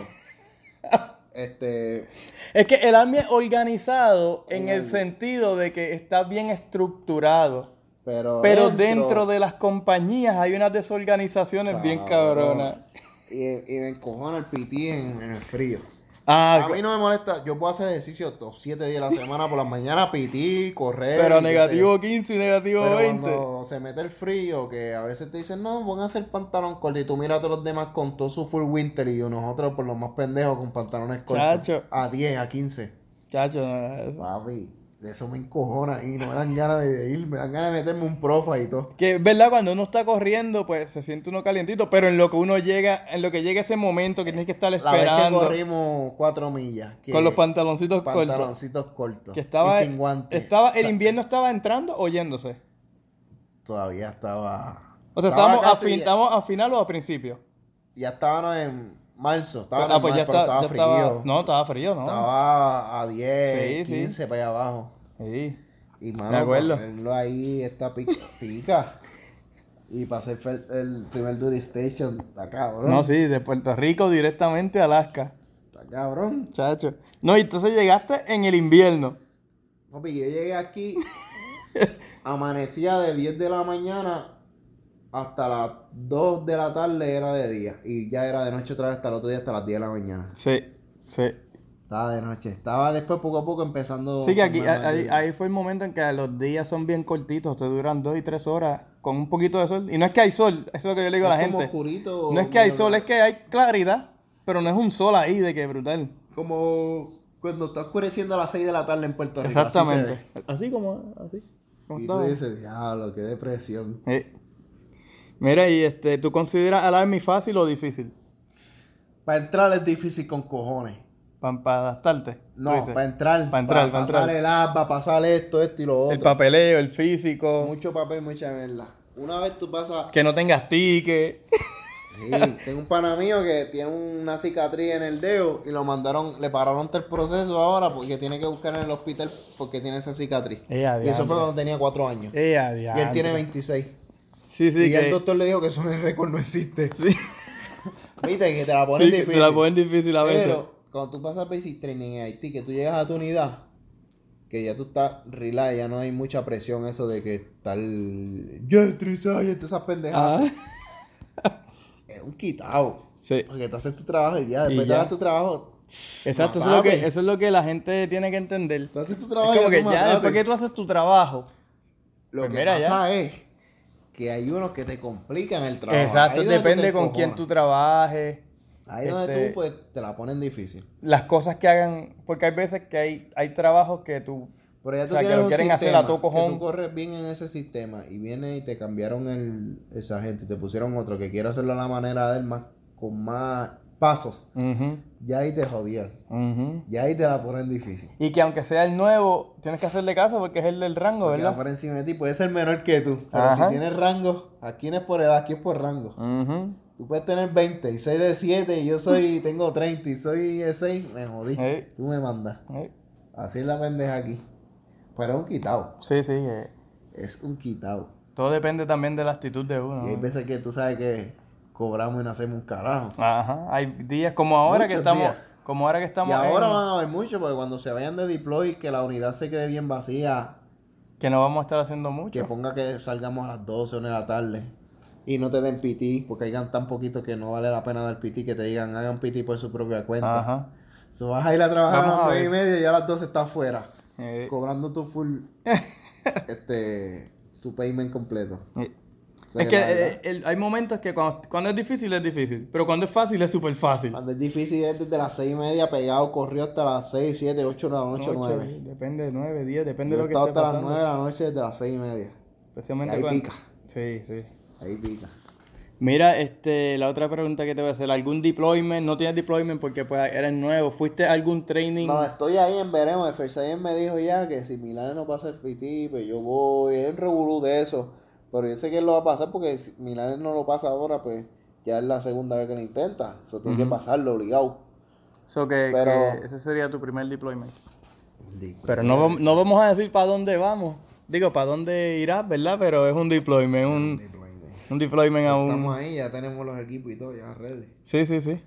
Este, Es que el Army es organizado en En el el- sentido de que está bien estructurado. pero, Pero dentro de las compañías hay unas desorganizaciones bien cabronas. Y, y me encojona el pití en, en el frío. Ah, a mí no me molesta, yo puedo hacer ejercicio los 7 días a la semana por las mañanas, pití, correr. pero negativo yo. 15 y negativo Pero 20. cuando se mete el frío, que a veces te dicen, no, van a hacer pantalón corto. Y tú miras a todos los demás con todo su full winter y nosotros por los más pendejos con pantalones cortos. Chacho. A 10, a 15. Chacho, no es eso. Papi, de eso me encojona y no me dan ganas de, de ir, me dan ganas de meterme un profa y todo. Que es verdad, cuando uno está corriendo, pues se siente uno calientito, pero en lo que uno llega, en lo que llega ese momento que tienes que estar La vez que esperando corrimos 4 millas. que- con los pantaloncitos cortos. pantaloncitos cortos. Que estaba, y sin guantes. estaba, el invierno estaba entrando o yéndose. Todavía estaba. O sea, estaba estábamos a, casi- fin- estábamos a final o a principio. Ya estábamos en marzo. Estaba ah, pues normal, ya, pero está- estaba ya frío. estaba. No, estaba frío, ¿no? Estaba a 10, Sí, sí. 15 para allá abajo. Sí. Y mano, Me acuerdo. ponerlo ahí está pica. Y hacer fel- el primer Duty Station, está cabrón. No, sí, de Puerto Rico directamente a Alaska. Está cabrón. Chacho. No, y entonces llegaste en el invierno. Papi, yo llegué aquí, amanecía de 10 de la mañana hasta las 2 de la tarde era de día. Y ya era de noche otra vez hasta el otro día hasta las 10 de la mañana. Sí, sí. Estaba de noche. Estaba después poco a poco empezando. Sí, que aquí, ahí, ahí fue el momento en que los días son bien cortitos, te duran dos y tres horas con un poquito de sol. Y no es que hay sol, eso es lo que yo le digo a la Es como gente. oscurito, No es que hay sol, es que hay claridad, pero no es un sol ahí de que brutal. Como cuando está oscureciendo a las 6 de la tarde en Puerto Rico. así Exactamente. Así como, así. como ve. Y tú dices, diablo, qué depresión. Eh. Mira, y este, ¿tú consideras al Army fácil o difícil? Para entrar es difícil con cojones. Para adaptarte. tú No, para entrar. Pa' entrar, pa' pasar entrar. el app, para pasar esto, esto y lo otro. El papeleo, el físico. Mucho papel, mucha mierda. una vez tú vas a... Que no tengas ticket. Sí, tengo un pana mío que tiene una cicatriz en el dedo y lo mandaron, le pararon el proceso ahora porque tiene que buscar en el hospital porque tiene esa cicatriz. Eh, y eso fue cuando tenía cuatro años. Eh, a y él tiene 26. Sí, sí, y que... el doctor le dijo que eso en el récord no existe. Sí, Viste, que te la ponen sí, difícil. se la ponen difícil a veces. Pero cuando tú pasas basic training en Haití, que tú llegas a tu unidad, que ya tú estás relax, ya no hay mucha presión eso de que tal... Ya, tres años, esas pendejadas. Ah, Es un quitado. sí. Porque tú haces tu trabajo y ya, después Y te ya. tu trabajo. Exacto, eso es, lo que, eso es lo que la gente tiene que entender. Tú haces tu Es trabajo como y que ya después que tú haces tu trabajo. Lo Pues que mira, pasa es que hay unos que te complican el trabajo. Exacto, depende con quién tú trabajes. Ahí es donde este- tú pues te la ponen difícil. Las cosas que hagan, porque hay veces que hay, hay trabajos que tú... Pero ya O tú sea, que tienes lo un quieren hacer a todo cojón. que tú corres bien en ese sistema y viene y te cambiaron el, el sargento y te pusieron otro que quiere hacerlo a la manera de él más con más pasos. Ya ahí te jodieron. Ya ahí te la ponen difícil. Y que aunque sea el nuevo, tienes que hacerle caso porque es el del rango, Porque va ¿verdad? por encima de ti puede ser menor que tú. Pero Ajá. si tienes rango, aquí no es por edad, aquí es por rango. Ujú. Tú puedes tener 20 y ser de 7 y yo soy, tengo 30 y soy de 6, me jodí. Tú me mandas. Así es la pendeja aquí. Pero es un quitado. Sí, sí. eh, Es un quitado. Todo depende también de la actitud de uno. Y hay veces que tú sabes que cobramos y no hacemos un carajo. Ajá. Hay días como ahora que estamos... días. Como ahora que estamos y ahora en- van a haber mucho, porque cuando se vayan de deploy, que la unidad se quede bien vacía, que no vamos a estar haciendo mucho. que ponga que salgamos a las 12 o de la tarde. Y no te den PT, porque hayan tan poquito que no vale la pena dar PT, que te digan hagan PT por su propia cuenta. Ajá. So, vas a ir a trabajar Vamos a las a 9 y media y a las 12 estás fuera. Eh, Cobrando tu full, este, tu payment completo. eh. Es que eh, el- hay momentos que cuando, cuando es difícil es difícil, pero cuando es fácil es súper fácil. Cuando es difícil es desde las 6 y media pegado, corrió hasta las 6, 7, 8 de la noche, Ocho, 9. Depende de 9, 10, depende Yo de lo que esté hasta las pasando. 9 de la noche desde las 6 y media. Especialmente Y ahí cuando- pica. Sí, sí. Ahí pica. Mira, este, la otra pregunta que te voy a hacer, ¿algún deployment? No tienes deployment porque pues eres nuevo. ¿Fuiste a algún training? No, estoy ahí en veremos. El First me dijo ya que si Milán no pasa el PT, pues yo voy. Es un revolú de eso. Pero yo sé que él lo va a pasar porque si Milán no lo pasa ahora, pues ya es la segunda vez que lo intenta. Eso tiene que pasarlo obligado. So que, Pero- que ese sería tu primer deployment. Pero no, no vamos a decir para dónde vamos. Digo, para dónde irás, ¿verdad? Pero es un deployment, un, un deployment a un... Estamos ahí, ya tenemos los equipos y todo, ya ready. Sí, sí, sí.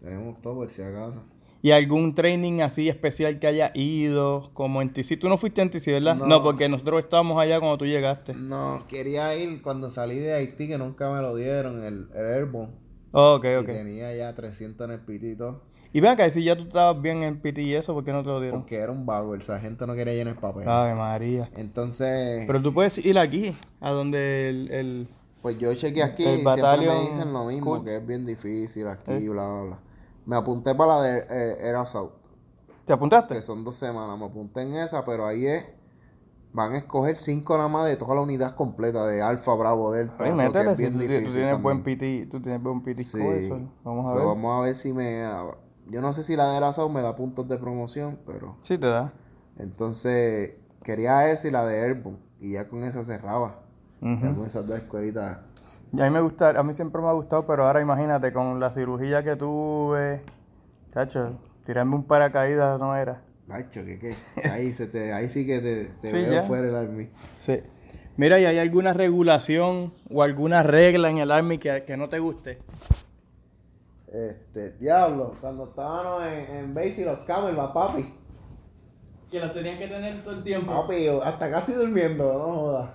Tenemos todo por si acaso. ¿Y algún training así especial que haya ido? Como en TC. Tú no fuiste en TC, ¿verdad? No. No, porque nosotros estábamos allá cuando tú llegaste. No, quería ir cuando salí de Haití, que nunca me lo dieron, el, el Airborne. Oh, ok, Y ok. tenía ya 300 en el PT y todo. Y ven acá, si ya tú estabas bien en PT y eso, ¿por qué no te lo dieron? Porque era un vago, el sargento no quería llenar el papel. Ave María. Entonces, Pero tú puedes ir aquí, a donde el... el... pues yo chequeé aquí El y siempre me dicen lo mismo, Schools. que es bien difícil aquí, Eh. bla, bla, bla. Me apunté para la de eh, Assault, ¿Te apuntaste? que son dos semanas. Me apunté en esa, pero ahí es... Van a escoger cinco nada más de toda la unidad completa, de Alfa, Bravo, Delta. Ay, es si bien tú, tú tienes buen. PT, tú tienes buen PT Sí. eso. Vamos a So, ver. vamos a ver si me... Yo no sé si la de Air Assault me da puntos de promoción, pero... Sí, te da. Entonces, quería esa y la de Airborne. Y ya con esa cerraba. Ujú. Ya con esas dos escuelitas. Y a mí me gusta, a mí siempre me ha gustado, pero ahora imagínate, con la cirugía que tuve, chacho, tirarme un paracaídas no era. Macho, que qué. Ahí, se te, ahí sí que te, te Sí, veo ya. fuera el army. Sí. Mira, ¿y hay alguna regulación o alguna regla en el Army que, que no te guste? Este, diablo, cuando estábamos en, en base y los camelbacks, papi. Que los tenían que tener todo el tiempo. Papi, hasta casi durmiendo, no jodas.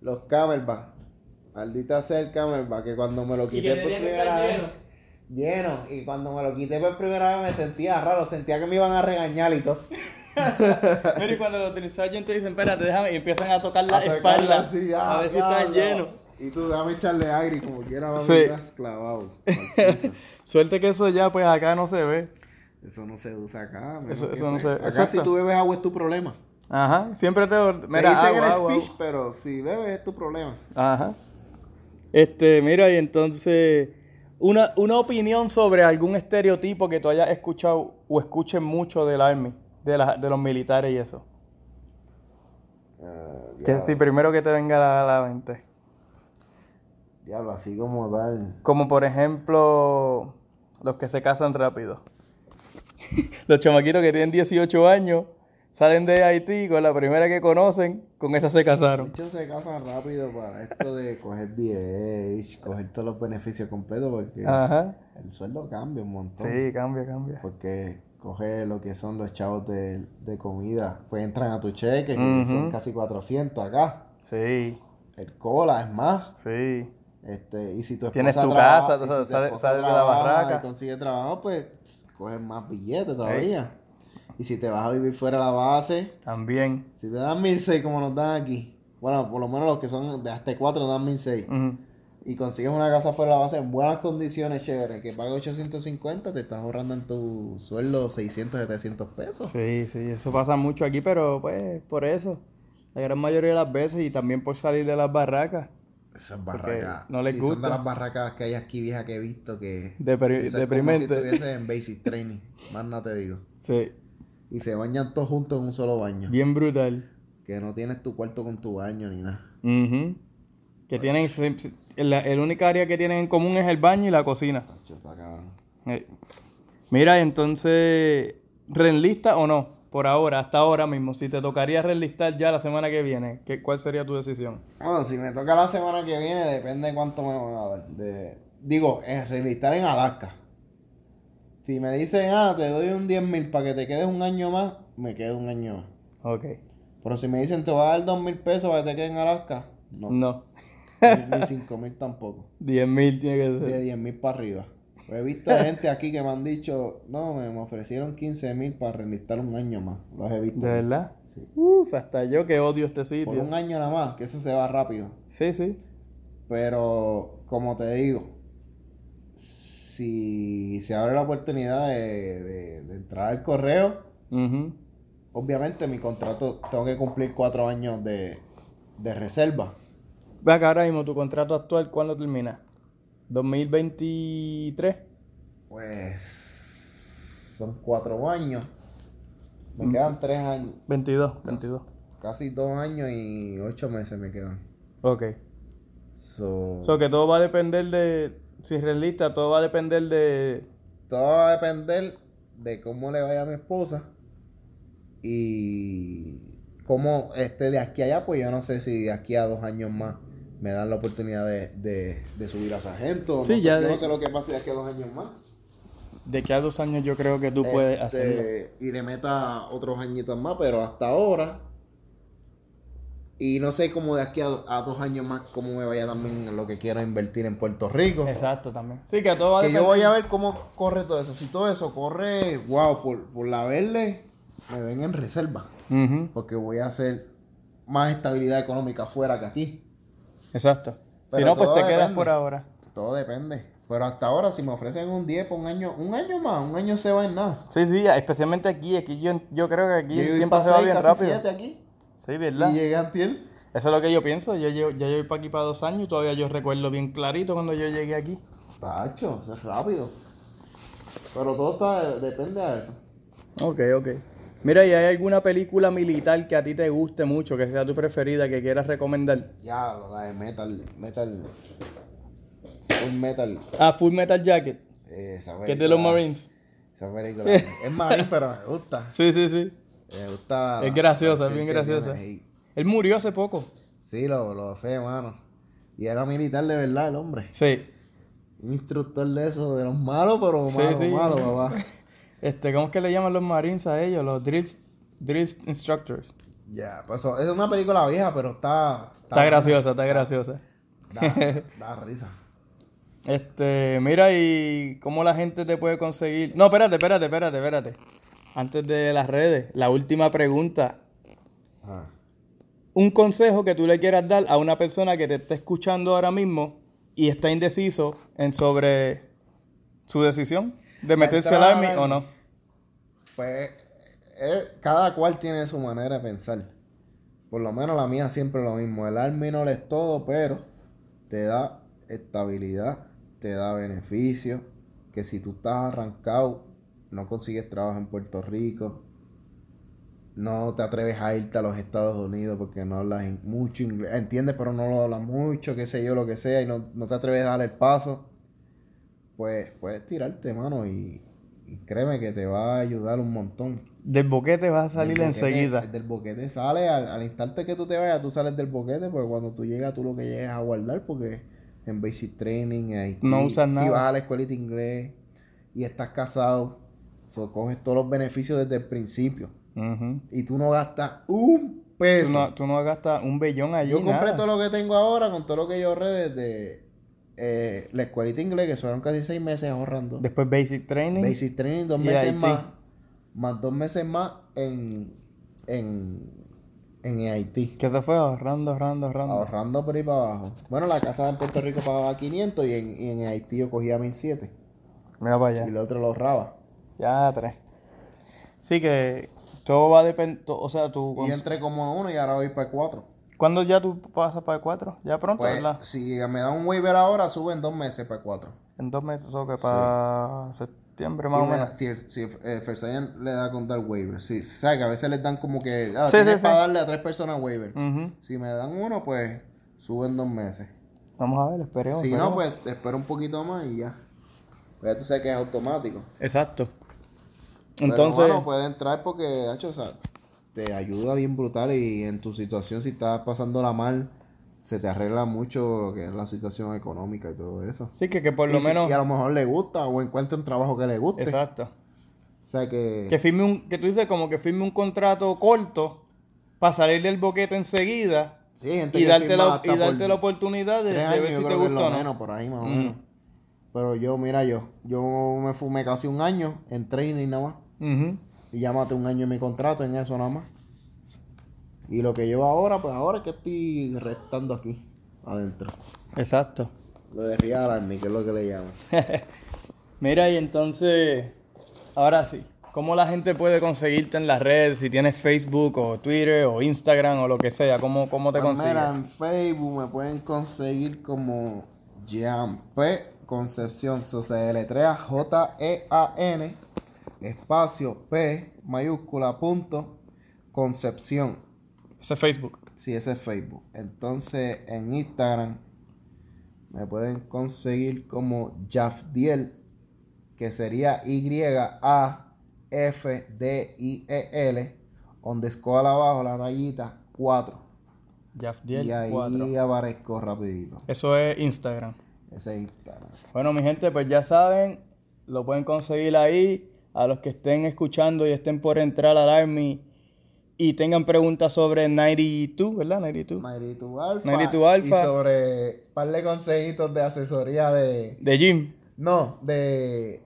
Los camelbacks. Maldita sea el que cuando me lo quité por primera vez. Lleno. Y cuando me lo quité por primera vez me sentía raro, sentía que me iban a regañar y todo. Mira, y cuando los del Sargent te dicen, espérate, déjame, y empiezan a tocar la A tocarla espalda. así, ya, a ver si están llenos. Y tú déjame echarle aire y como quiera va a Sí. venir clavado. Suerte que eso ya, pues acá no se ve. Eso no se usa acá. Eso- eso no se- Acá exacto. si tú bebes agua es tu problema. Ajá, siempre te... Me Mira, dicen en agua, el agua, speech, agua. pero si bebes es tu problema. Ajá. Este, mira, y entonces, una, una opinión sobre algún estereotipo que tú hayas escuchado o escuches mucho del Army, de, la- de los militares y eso. Eh, Que sí, primero que te venga a la, la mente. Diablo, así como tal. Como por ejemplo, los que se casan rápido. los chamaquitos que tienen 18 años salen de Haití con la primera que conocen, con esa se casaron. Muchos se casan rápido para esto de coger VH, coger todos los beneficios completos porque Ajá. el sueldo cambia un montón. Sí, cambia, cambia. Porque coger lo que son los chavos de, de comida, pues entran a tu cheque, que son casi 400 acá. Sí, El cola es más. sí. Este, y si tu esposa Tienes tu trabaja- casa, tú si sales- sales de la barraca. Y consigue trabajo, pues coges más billetes todavía. Y si te vas a vivir fuera de la base, También. si te dan 1006 como nos dan aquí, bueno, por lo menos los que son de hasta 4 nos dan 1006. Ujú. Y consigues una casa fuera de la base en buenas condiciones, chévere, que paga 850, te estás ahorrando en tu sueldo 600, 700 pesos. Sí, sí, eso pasa mucho aquí, pero pues por eso. La gran mayoría de las veces y también por salir de las barracas. Esas barracas, no les sí, Son gusta. de las barracas que hay aquí viejas que he visto que... Depri- eso es deprimente. Como si estuviese en basic training, más no te digo. Sí, Y se bañan todos juntos en un solo baño. bien brutal. Que no tienes tu cuarto con tu baño ni nada. Ujú. Que tienen, la, el única área que tienen en común es el baño y la cocina. Eh, Mira, entonces, ¿reenlista o no? Por ahora, hasta ahora mismo. Si te tocaría reenlistar ya la semana que viene, ¿qué, ¿cuál sería tu decisión? Bueno, si me toca la semana que viene, depende de cuánto me van a dar. De, digo, en relistar en Alaska. Si me dicen, ah, te doy un 10 mil para que te quedes un año más, me quedo un año más. Ok. Pero si me dicen, te voy a dar 2 mil pesos para que te quedes en Alaska, no. No. Ni, ni 5 mil tampoco. 10 mil tiene que De ser. 10 mil para arriba. Pues he visto gente aquí que me han dicho, no, me, ofrecieron 15 mil para relistar un año más. Los he visto. ¿De verdad? Uf, hasta yo que odio este Por sitio. un año nada más, que eso se va rápido. Sí, sí. Pero, como te digo, si se abre la oportunidad de, de- de entrar al correo, obviamente mi contrato tengo que cumplir cuatro años de, de reserva. Ve acá ahora mismo, tu contrato actual, ¿cuándo termina? ¿2023? Pues son cuatro años. Me quedan tres años, 22, 22. casi dos años y ocho meses me quedan. Ok. So, So que todo va a depender de. Si es realista, todo va a depender de. todo va a depender de cómo le vaya a mi esposa y cómo esté de aquí a allá, pues yo no sé si de aquí a dos años más me dan la oportunidad de, de, de subir a sargento. Sí, no sé, ya yo de- no sé lo que pase de aquí a dos años más. De que a dos años yo creo que tú puedes Este, hacerlo. y le meta otros añitos más, pero hasta ahora. Y no sé cómo de aquí a, a dos años más, cómo me vaya también lo que quiero invertir en Puerto Rico. Exacto, también. Sí, que todo va a Que yo voy a ver cómo corre todo eso. Si todo eso corre, wow, por, por la verde, me ven en reserva. Porque voy a hacer más estabilidad económica afuera que aquí. Exacto. Si no, pues te quedas por ahora. Todo depende. Pero hasta ahora, si me ofrecen un 10 por un año, un año más, un año se va en nada. Sí, sí, especialmente aquí. Aquí yo, yo creo que aquí Yo el tiempo se va bien casi rápido. siete aquí. Sí, ¿verdad? Y llegué a Antiel. Eso es lo que yo pienso. Yo llevo, ya llevo para aquí para dos años y todavía yo recuerdo bien clarito cuando yo llegué aquí. Tacho, eso es rápido. Pero todo está, depende de eso. Ok, ok. Mira, ¿y hay alguna película militar que a ti te guste mucho, que sea tu preferida, que quieras recomendar? Ya, la de metal, metal. Full metal. Ah, Full Metal Jacket, esa que es de los película- Marines. Esa película. es marine, pero me gusta. Sí, sí, sí. Me gusta. Es graciosa, es bien graciosa. Él murió hace poco. Sí, lo, lo sé, mano. Y era militar de verdad el hombre. Sí. Un instructor de eso, de los malos, pero Sí, malo, sí. malo, papá. Este, ¿cómo es que le llaman los Marines a ellos? Los Drills, drills Instructors. Ya, pues eso, es una película vieja, pero está. Está graciosa, está graciosa. Da, da risa. Este, mira, y cómo la gente te puede conseguir. No, espérate, espérate, espérate, espérate. Antes de las redes, la última pregunta. Ah. Un consejo que tú le quieras dar a una persona que te está escuchando ahora mismo y está indeciso en sobre su decisión de meterse al army o no. Pues eh, cada cual tiene su manera de pensar. Por lo menos la mía siempre es lo mismo. El army no le es todo, pero te da estabilidad, te da beneficio. Que si tú estás arrancado, no consigues trabajo en Puerto Rico, no te atreves a irte a los Estados Unidos porque no hablas mucho inglés, entiendes, pero no lo hablas mucho, qué sé yo, lo que sea, y no, no te atreves a dar el paso, pues puedes tirarte, mano, y, y créeme que te va a ayudar un montón. Del boquete vas a salir Del boquete- enseguida. Del boquete sale, al, al instante que tú te vayas, tú sales del boquete, porque cuando tú llegas, tú lo que llegas a guardar, porque en basic training, Haití, No usas si nada. vas a la escuelita inglés y estás casado, so, coges todos los beneficios desde el principio. Y tú no gastas un peso. Tú no, tú no gastas un bellón allí. yo compré nada. todo lo que tengo ahora con todo lo que yo ahorré desde eh, la escuelita inglés, que fueron casi seis meses ahorrando. Después Basic Training. Basic training, dos meses Haití. más. Más dos meses más en, en, en Haití. Que se fue ahorrando, ahorrando, ahorrando. Ahorrando por ahí para abajo. Bueno, la casa en Puerto Rico pagaba 500 y en, y en Haití yo cogía 1700. Mira para allá. Y el otro lo ahorraba. Ya tres. Sí que todo va a depender. O sea, tú. Y entré como a uno y ahora voy para cuatro. ¿Cuándo ya tú pasas para el 4? Ya pronto, Pues, ¿verdad? si me dan un waiver ahora, suben dos meses para cuatro. En dos meses o que para septiembre más Sí, o me menos. da- si, si eh, le da con dar waiver. Sí, sabes que a veces les dan como que. Ah, Sí, tienes para darle a tres personas waiver. Si me dan uno, pues suben dos meses. Vamos a ver, esperemos. si no, pues te espero un poquito más y ya. Pues ya tú sabes que es automático. Exacto. Pero, Entonces. mano, puede entrar porque, hacho, o sea, te ayuda bien brutal y en tu situación, si estás pasándola mal, se te arregla mucho lo que es la situación económica y todo eso. sí, que, que por y, lo si- menos. y a lo mejor le gusta o encuentra un trabajo que le guste. Exacto. O sea que... Que firme un. Que tú dices como que firme un contrato corto para salir del boquete enseguida. Sí, gente Y que darte, la, y darte la oportunidad de, años, ver si te gusta lo o no. menos, por ahí más o Mm. menos. Pero yo, mira yo, yo me fumé casi un año en training nada más. Ujú. Y ya maté un año en mi contrato en eso nada más. Y lo que llevo ahora, pues ahora es que estoy restando aquí, adentro. Exacto. Lo de Real Army, que es lo que le llaman. Mira, y entonces, ahora sí, ¿cómo la gente puede conseguirte en las redes? Si tienes Facebook o Twitter o Instagram o lo que sea, ¿cómo, cómo te Pues consigues? mira, en Facebook me pueden conseguir como Jean P. Concepción. So, se deletrea J-E-A-N espacio P mayúscula punto Concepción. Ese es Facebook. Si ese es Facebook. Entonces en Instagram me pueden conseguir como Jafdiel, que sería Y-A-F-D-I-E-L, donde escola abajo la rayita 4. Jafdiel Y ahí 4. aparezco rapidito. Eso es Instagram. Ese es Instagram. Bueno, mi gente, pues ya saben, lo pueden conseguir ahí. A los que estén escuchando y estén por entrar al Army y tengan preguntas sobre 92, ¿verdad? 92. Mairitu Alfa. 92 Alfa. Y sobre par de consejitos de asesoría de. De Jim, No, de.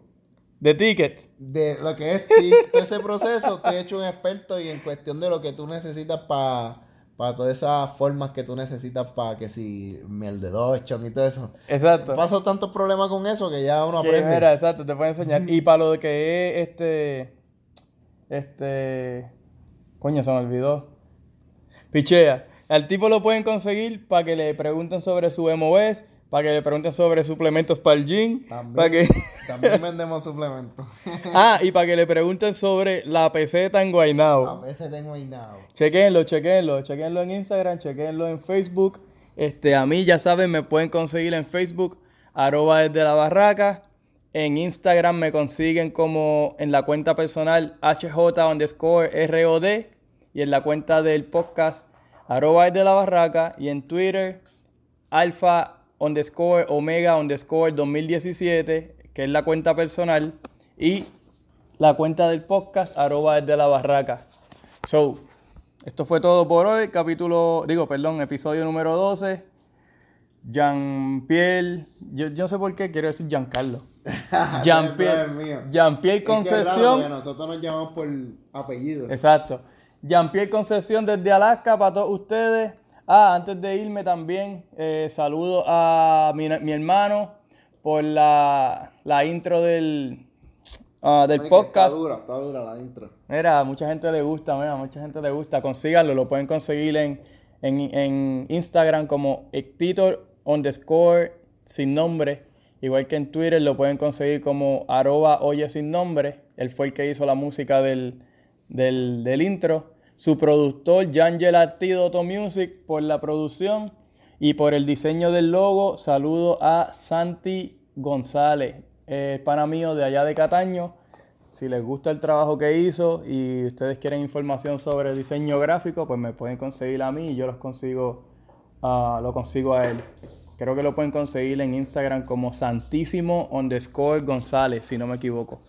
de Ticket. De lo que es todo ese proceso, te he hecho un experto y en cuestión de lo que tú necesitas para todas esas formas que tú necesitas para que si miel de Dodson y todo eso. Exacto. Paso tantos problemas con eso que ya uno Que, aprende. mira, exacto, te puedo enseñar. Y para lo que es este. Este. Coño, se me olvidó. Pichea. Al tipo lo pueden conseguir para que le pregunten sobre su MOS, para que le pregunten sobre suplementos para el gym, También, para que. También vendemos suplementos. ah, y para que le pregunten sobre la peseta en Guaynabo. veces tengo nada. Chequenlo, chequenlo, chequenlo en Instagram, chequenlo en Facebook. Este, a mí ya saben, me pueden conseguir en Facebook, arroba desde la barraca. En Instagram me consiguen como en la cuenta personal HJ underscore ROD y en la cuenta del podcast arroba desde la barraca y en Twitter alfa underscore omega underscore 2017 que es la cuenta personal y la cuenta del podcast arroba desde la barraca. So, esto fue todo por hoy, capítulo, digo, perdón, episodio número 12. Jean-Pierre, yo, yo no sé por qué quiero decir Giancarlo. Jean-Pierre, Es que Concepción. porque nosotros nos llamamos por apellido. Exacto. Jean-Pierre Concepción desde Alaska para todos ustedes. Ah, antes de irme también, eh, saludo a mi, mi hermano por la, la intro del, ah, del podcast. Está dura, está dura la intro. Mira, mucha gente le gusta, mira, mucha gente le gusta. Consíganlo, lo pueden conseguir en, en, en Instagram como Ectitor underscore sin nombre. Igual que en Twitter lo pueden conseguir como arroba oye sin nombre. Él fue el que hizo la música del, del, del intro. su productor Jan Gelatido Music por la producción y por el diseño del logo. Saludo a Santi González, eh, pana mío de allá de Cataño. Si les gusta el trabajo que hizo y ustedes quieren información sobre diseño gráfico, pues me pueden conseguir a mí y yo los consigo, ah, lo consigo a él. Creo que lo pueden conseguir en Instagram como Santísimo underscore González, si no me equivoco.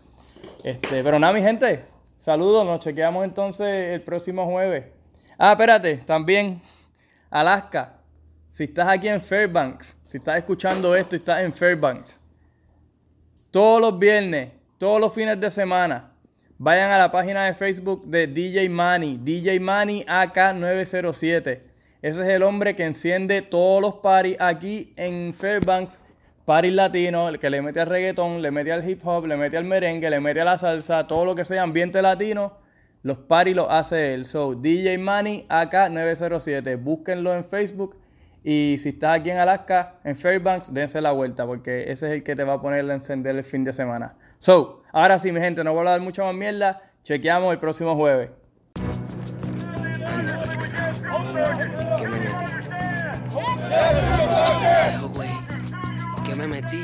Este, pero nada, mi gente, saludos, nos chequeamos entonces el próximo jueves. Ah, espérate, también Alaska. Si estás aquí en Fairbanks, si estás escuchando esto y estás en Fairbanks, todos los viernes, todos los fines de semana, vayan a la página de Facebook de DJ Money, DJ Money AK907. Ese es el hombre que enciende todos los parties aquí en Fairbanks. Parties latino, el que le mete al reggaetón, le mete al hip hop, le mete al merengue, le mete a la salsa, todo lo que sea ambiente latino, los parties los hace él. So, DJ Money AK907. Búsquenlo en Facebook. Y si estás aquí en Alaska, en Fairbanks, dense la vuelta porque ese es el que te va a poner a encender el fin de semana. So, ahora sí, mi gente, no voy a dar mucha más mierda. Chequeamos el próximo jueves. ¿Qué me metí?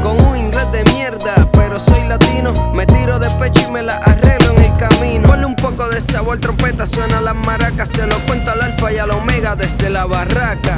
de mierda, pero soy latino. Me tiro de pecho y me la arreglo en el camino. Ponle un poco de sabor, trompeta, suena las maracas. Se lo cuento al alfa y al omega desde la barraca.